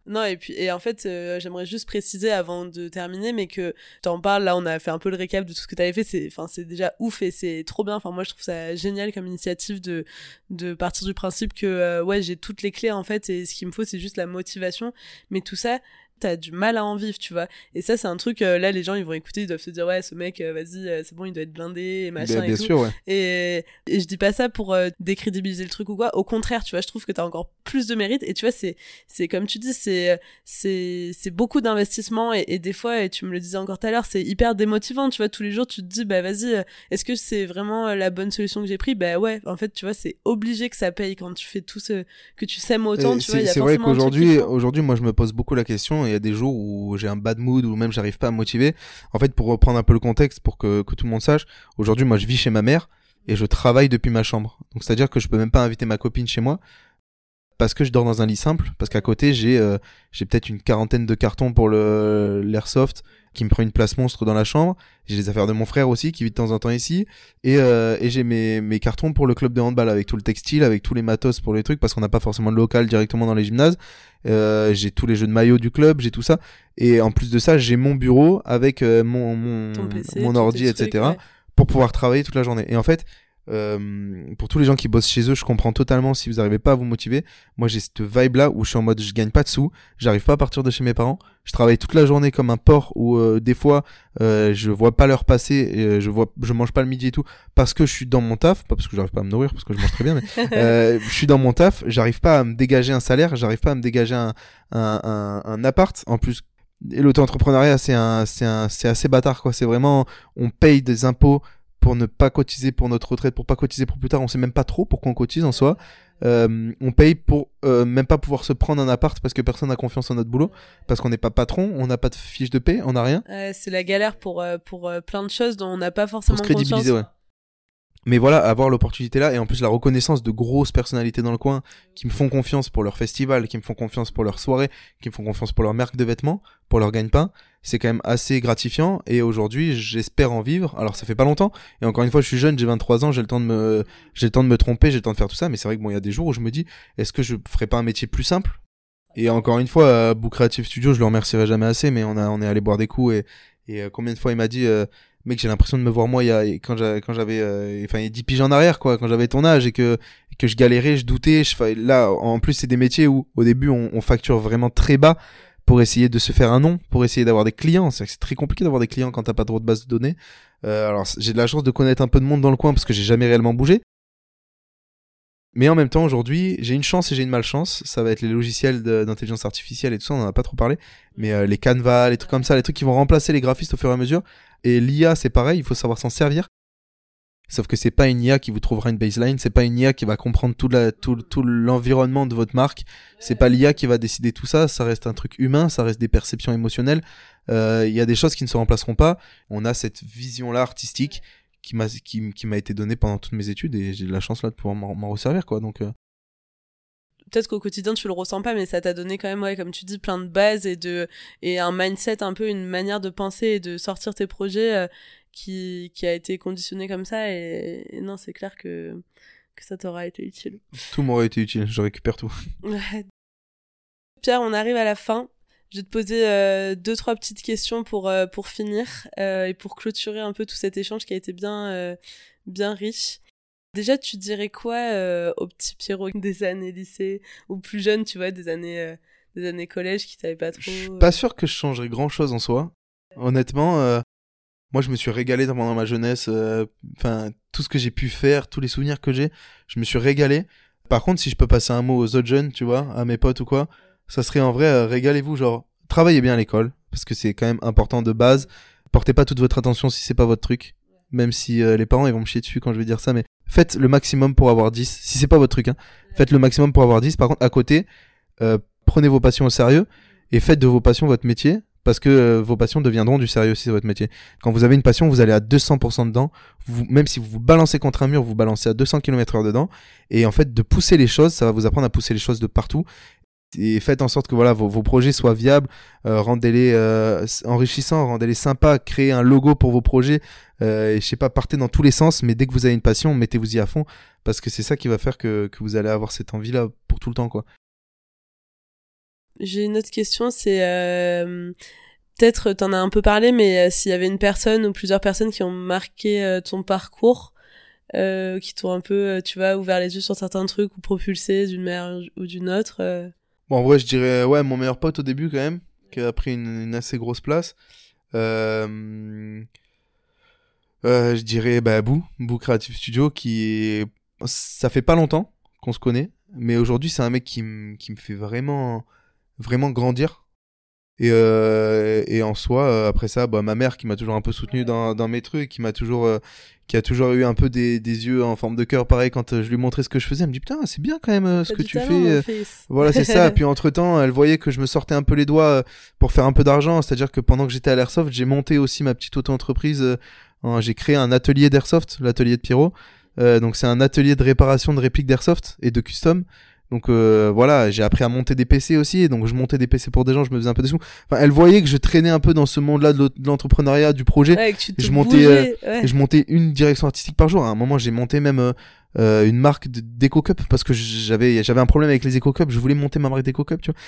Non, et puis, et en fait, euh, j'aimerais juste préciser avant de terminer, mais que t'en parles, là, on a fait un peu le récap de tout ce que t'avais fait, c'est, enfin, c'est déjà ouf et c'est trop bien. Enfin, moi, je trouve ça génial comme initiative de, de partir du principe que, ouais, j'ai toutes les clés, en fait, et ce qu'il me faut, c'est juste la motivation. Mais tout ça, t'as du mal à en vivre, tu vois. Et ça, c'est un truc, euh, là, les gens, ils vont écouter, ils doivent se dire, ouais, ce mec, euh, vas-y, euh, c'est bon, il doit être blindé, et machin. Bien, et sûr, ouais. Et, et je dis pas ça pour décrédibiliser le truc ou quoi. Au contraire, tu vois, je trouve que t'as encore plus de mérite. Et tu vois, c'est, c'est comme tu dis, c'est, c'est, c'est beaucoup d'investissement. Et, et, des fois, et tu me le disais encore tout à l'heure, c'est hyper démotivant, tu vois. Tous les jours, tu te dis, bah, vas-y, est-ce que c'est vraiment la bonne solution que j'ai pris? Bah, ouais, en fait, tu vois, c'est obligé que ça paye quand tu fais tout ce, que tu sèmes autant, tu vois. C'est vrai qu'aujourd'hui, aujourd'hui, moi, je me pose beaucoup la question. Il y a des jours où j'ai un bad mood ou même j'arrive pas à me motiver. En fait, pour reprendre un peu le contexte, pour que, tout le monde sache, aujourd'hui, moi, je vis chez ma mère et je travaille depuis ma chambre. Donc, c'est-à-dire que je peux même pas inviter ma copine chez moi parce que je dors dans un lit simple, parce qu'à côté, j'ai euh, j'ai peut-être une quarantaine de cartons pour l'airsoft, qui me prend une place monstre dans la chambre. J'ai les affaires de mon frère aussi qui vit de temps en temps ici. Et, euh, et j'ai mes, mes cartons pour le club de handball avec tout le textile, avec tous les matos pour les trucs parce qu'on n'a pas forcément de local directement dans les gymnases. Euh, j'ai tous les jeux de maillot du club, j'ai tout ça. Et en plus de ça, j'ai mon bureau avec euh, mon, mon, mon ordi, etc. pour pouvoir travailler toute la journée. Et en fait, euh, pour tous les gens qui bossent chez eux, je comprends totalement si vous n'arrivez pas à vous motiver. Moi, j'ai cette vibe là où je suis en mode je gagne pas de sous, j'arrive pas à partir de chez mes parents. Je travaille toute la journée comme un porc où euh, des fois euh, je vois pas l'heure passer, et, euh, je vois, je mange pas le midi et tout parce que je suis dans mon taf, pas parce que j'arrive pas à me nourrir, parce que je mange très bien, mais je suis dans mon taf, j'arrive pas à me dégager un salaire, j'arrive pas à me dégager un, un, un, un appart. En plus, et l'auto-entrepreneuriat, c'est un, c'est un, c'est assez bâtard quoi. C'est vraiment, on paye des impôts pour ne pas cotiser pour notre retraite, pour pas cotiser pour plus tard. On sait même pas trop pourquoi on cotise en soi. Euh, on paye pour euh, même pas pouvoir se prendre un appart parce que personne n'a confiance en notre boulot, parce qu'on n'est pas patron, on n'a pas de fiche de paie, on n'a rien. c'est la galère pour, euh, pour plein de choses dont on n'a pas forcément pour se crédibiliser, Ouais. Mais voilà, avoir l'opportunité là et en plus la reconnaissance de grosses personnalités dans le coin qui me font confiance pour leur festival, qui me font confiance pour leur soirée, qui me font confiance pour leur marque de vêtements, pour leur gagne-pain, c'est quand même assez gratifiant et aujourd'hui j'espère en vivre. Alors ça fait pas longtemps et encore une fois je suis jeune, j'ai 23 ans, j'ai le temps de me j'ai le temps de me tromper, j'ai le temps de faire tout ça mais c'est vrai que bon il y a des jours où je me dis est-ce que je ferais pas un métier plus simple? Et encore une fois Book Creative Studio, je le remercierai jamais assez mais on a on est allé boire des coups et et euh, combien de fois il m'a dit euh, mec j'ai l'impression de me voir moi il y a quand j'avais quand j'avais euh, enfin il y a 10 piges en arrière quoi quand j'avais ton âge et que que je galérais je doutais je là en plus c'est des métiers où au début on, facture vraiment très bas pour essayer de se faire un nom pour essayer d'avoir des clients c'est très compliqué d'avoir des clients quand t'as pas trop de base de données euh, alors j'ai de la chance de connaître un peu de monde dans le coin parce que j'ai jamais réellement bougé mais en même temps, aujourd'hui, j'ai une chance et j'ai une malchance. Ça va être les logiciels d'intelligence artificielle et tout ça, on en a pas trop parlé. Mais euh, les Canva, les trucs comme ça, les trucs qui vont remplacer les graphistes au fur et à mesure. Et l'IA, c'est pareil, il faut savoir s'en servir. Sauf que c'est pas une IA qui vous trouvera une baseline, c'est pas une IA qui va comprendre tout, tout, tout l'environnement de votre marque. C'est pas l'IA qui va décider tout ça. Ça reste un truc humain, ça reste des perceptions émotionnelles. Euh, il y a des choses qui ne se remplaceront pas. On a cette vision-là artistique qui m'a qui, m'a été donnée pendant toutes mes études et j'ai la chance là de pouvoir m'en resservir quoi. Donc euh, peut-être qu'au quotidien tu le ressens pas mais ça t'a donné quand même ouais comme tu dis plein de bases et de et un mindset un peu une manière de penser et de sortir tes projets euh, qui qui a été conditionné comme ça et, non c'est clair que que ça t'aura été utile tout m'aurait été utile je récupère tout Pierre on arrive à la fin je vais te poser euh, deux trois petites questions pour euh, pour finir et pour clôturer un peu tout cet échange qui a été bien bien riche Déjà, tu dirais quoi euh, au petit Pierrot des années lycée ou plus jeune, tu vois, des années, euh, des années collège qui savait pas trop Je suis pas euh? sûr que je changerais grand chose en soi. Honnêtement, moi je me suis régalé pendant ma jeunesse. Enfin, tout ce que j'ai pu faire, tous les souvenirs que j'ai, je me suis régalé. Par contre, si je peux passer un mot aux autres jeunes, tu vois, à mes potes ou quoi, ça serait en vrai, régalez-vous, genre, travaillez bien à l'école, parce que c'est quand même important de base. Portez pas toute votre attention si c'est pas votre truc même si les parents ils vont me chier dessus quand je vais dire ça mais faites le maximum pour avoir 10. Si c'est pas votre truc, hein, faites le maximum pour avoir 10. Par contre, à côté, euh, prenez vos passions au sérieux et faites de vos passions votre métier parce que euh, vos passions deviendront du sérieux si c'est votre métier. Quand vous avez une passion, vous allez à 200% dedans. Vous, même si vous vous balancez contre un mur, vous balancez à 200 km heure dedans. Et en fait, de pousser les choses, ça va vous apprendre à pousser les choses de partout et faites en sorte que voilà vos, vos projets soient viables, euh, rendez-les euh, enrichissants, rendez-les sympas, créez un logo pour vos projets euh, et je sais pas partez dans tous les sens, mais dès que vous avez une passion, mettez-vous-y à fond parce que c'est ça qui va faire que, que vous allez avoir cette envie là pour tout le temps quoi. J'ai une autre question, c'est euh, peut-être t'en as un peu parlé, mais euh, s'il y avait une personne ou plusieurs personnes qui ont marqué ton parcours, qui t'ont un peu, tu vois, ouvert les yeux sur certains trucs ou propulsé d'une manière ou d'une autre. Bon, en vrai, je dirais, ouais, mon meilleur pote au début, quand même, qui a pris une, assez grosse place. Euh, euh, je dirais, bah, Boo, Boo Creative Studio, qui. Ça fait pas longtemps qu'on se connaît, mais aujourd'hui, c'est un mec qui, qui me fait vraiment, vraiment grandir. Et, euh, et en soi, euh, après ça, bah, ma mère qui m'a toujours un peu soutenu dans, dans mes trucs, qui m'a toujours, euh, qui a toujours eu un peu des, des yeux en forme de cœur, pareil, quand je lui montrais ce que je faisais, elle me dit putain, c'est bien quand même ce que tu fais. Voilà, c'est ça. Puis entre temps, elle voyait que je me sortais un peu les doigts pour faire un peu d'argent, c'est-à-dire que pendant que j'étais à l'airsoft, j'ai monté aussi ma petite auto-entreprise. j'ai créé un atelier d'airsoft, l'atelier de Pierrot. donc c'est un atelier de réparation de répliques d'airsoft et de custom. Donc euh, voilà, j'ai appris à monter des PC aussi, donc je montais des PC pour des gens, je me faisais un peu de sous. Enfin, elle voyait que je traînais un peu dans ce monde-là de l'entrepreneuriat, du projet. Ouais, que tu je montais, euh, je montais une direction artistique par jour. À un moment, j'ai monté même euh, euh une marque d'Eco Cup parce que j'avais j'avais un problème avec les Eco Cup. Je voulais monter ma marque d'Eco Cup, tu vois.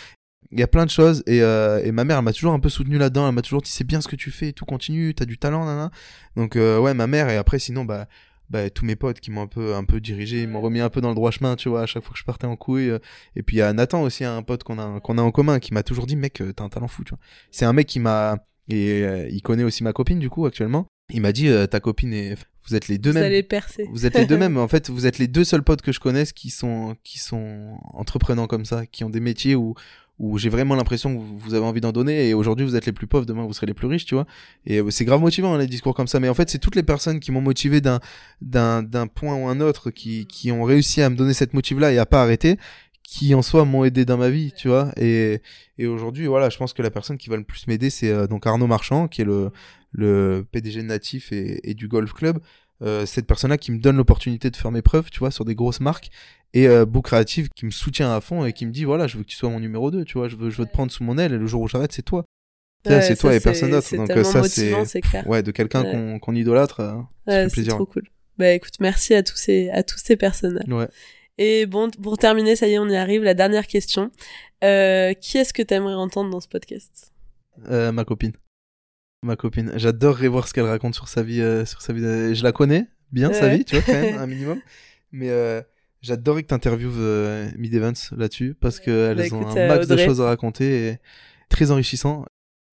Il y a plein de choses et, et ma mère elle m'a toujours un peu soutenu là-dedans. Elle m'a toujours dit c'est bien ce que tu fais, tout continue, t'as du talent, nana. Donc ouais, ma mère et après sinon bah bah, tous mes potes qui m'ont un peu un peu dirigé, ils m'ont remis un peu dans le droit chemin, tu vois, à chaque fois que je partais en couille. Euh. Et puis il y a Nathan aussi, un pote qu'on a qu'on a en commun, qui m'a toujours dit, mec, euh, t'as un talent fou, tu vois. C'est un mec qui m'a et euh, il connaît aussi ma copine du coup actuellement. Il m'a dit, ta copine et vous êtes les deux vous mêmes. Allez percer. Vous êtes les deux mêmes. En fait, vous êtes les deux seuls potes que je connaisse qui sont qui sont entreprenants comme ça, qui ont des métiers où où j'ai vraiment l'impression que vous, avez envie d'en donner et aujourd'hui vous êtes les plus pauvres, demain vous serez les plus riches, tu vois. Et euh, c'est grave motivant hein, les discours comme ça. Mais en fait, c'est toutes les personnes qui m'ont motivé d'un d'un d'un point ou un autre, qui qui ont réussi à me donner cette motive là et à pas arrêter, qui en soi m'ont aidé dans ma vie, tu vois. Et et aujourd'hui, voilà, je pense que la personne qui va le plus m'aider, c'est euh, donc Arnaud Marchand, qui est le le PDG Natif et, et du Golf Club. Euh, cette personne-là qui me donne l'opportunité de faire mes preuves, tu vois, sur des grosses marques et euh, Book Creative qui me soutient à fond et qui me dit voilà je veux que tu sois mon numéro 2 tu vois je veux je veux te prendre sous mon aile et le jour où j'arrête c'est toi Ouais, c'est toi et personne d'autre c'est donc ça c'est ouais de quelqu'un Ouais. qu'on idolâtre euh, Ouais, c'est trop cool. Bah écoute, merci à tous ces à tous ces personnes. ouais Et bon, pour terminer, ça y est, on y arrive. La dernière question. Euh, qui est-ce que t'aimerais entendre dans ce podcast? Euh, ma copine ma copine j'adorerais voir ce qu'elle raconte sur sa vie euh, sur sa vie je la connais bien sa vie tu vois quand même un minimum mais euh, J'adorerais que tu interviewes euh, Mid Evans là-dessus parce qu'elles Bah, ont un euh, max de choses à raconter et très enrichissant.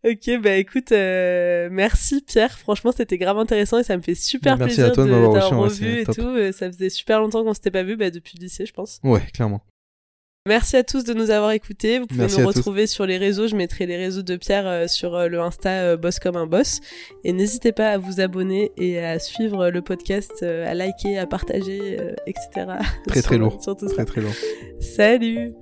Ok, bah écoute, euh, merci Pierre. Franchement, c'était grave intéressant et ça me fait super Merci plaisir à toi de de m'avoir ouais, revu et top. tout. Ça faisait super longtemps qu'on s'était pas vu, bah, depuis le lycée, je pense. Ouais, clairement. Merci à tous de nous avoir écoutés. Vous pouvez Merci nous tous. retrouver sur les réseaux. Je mettrai les réseaux de Pierre euh, sur euh, le Insta euh, Boss comme un boss. Et n'hésitez pas à vous abonner et à suivre le podcast, à liker, à partager, etc. Très, très lourd. Sur tout ça. Très très lourd. Salut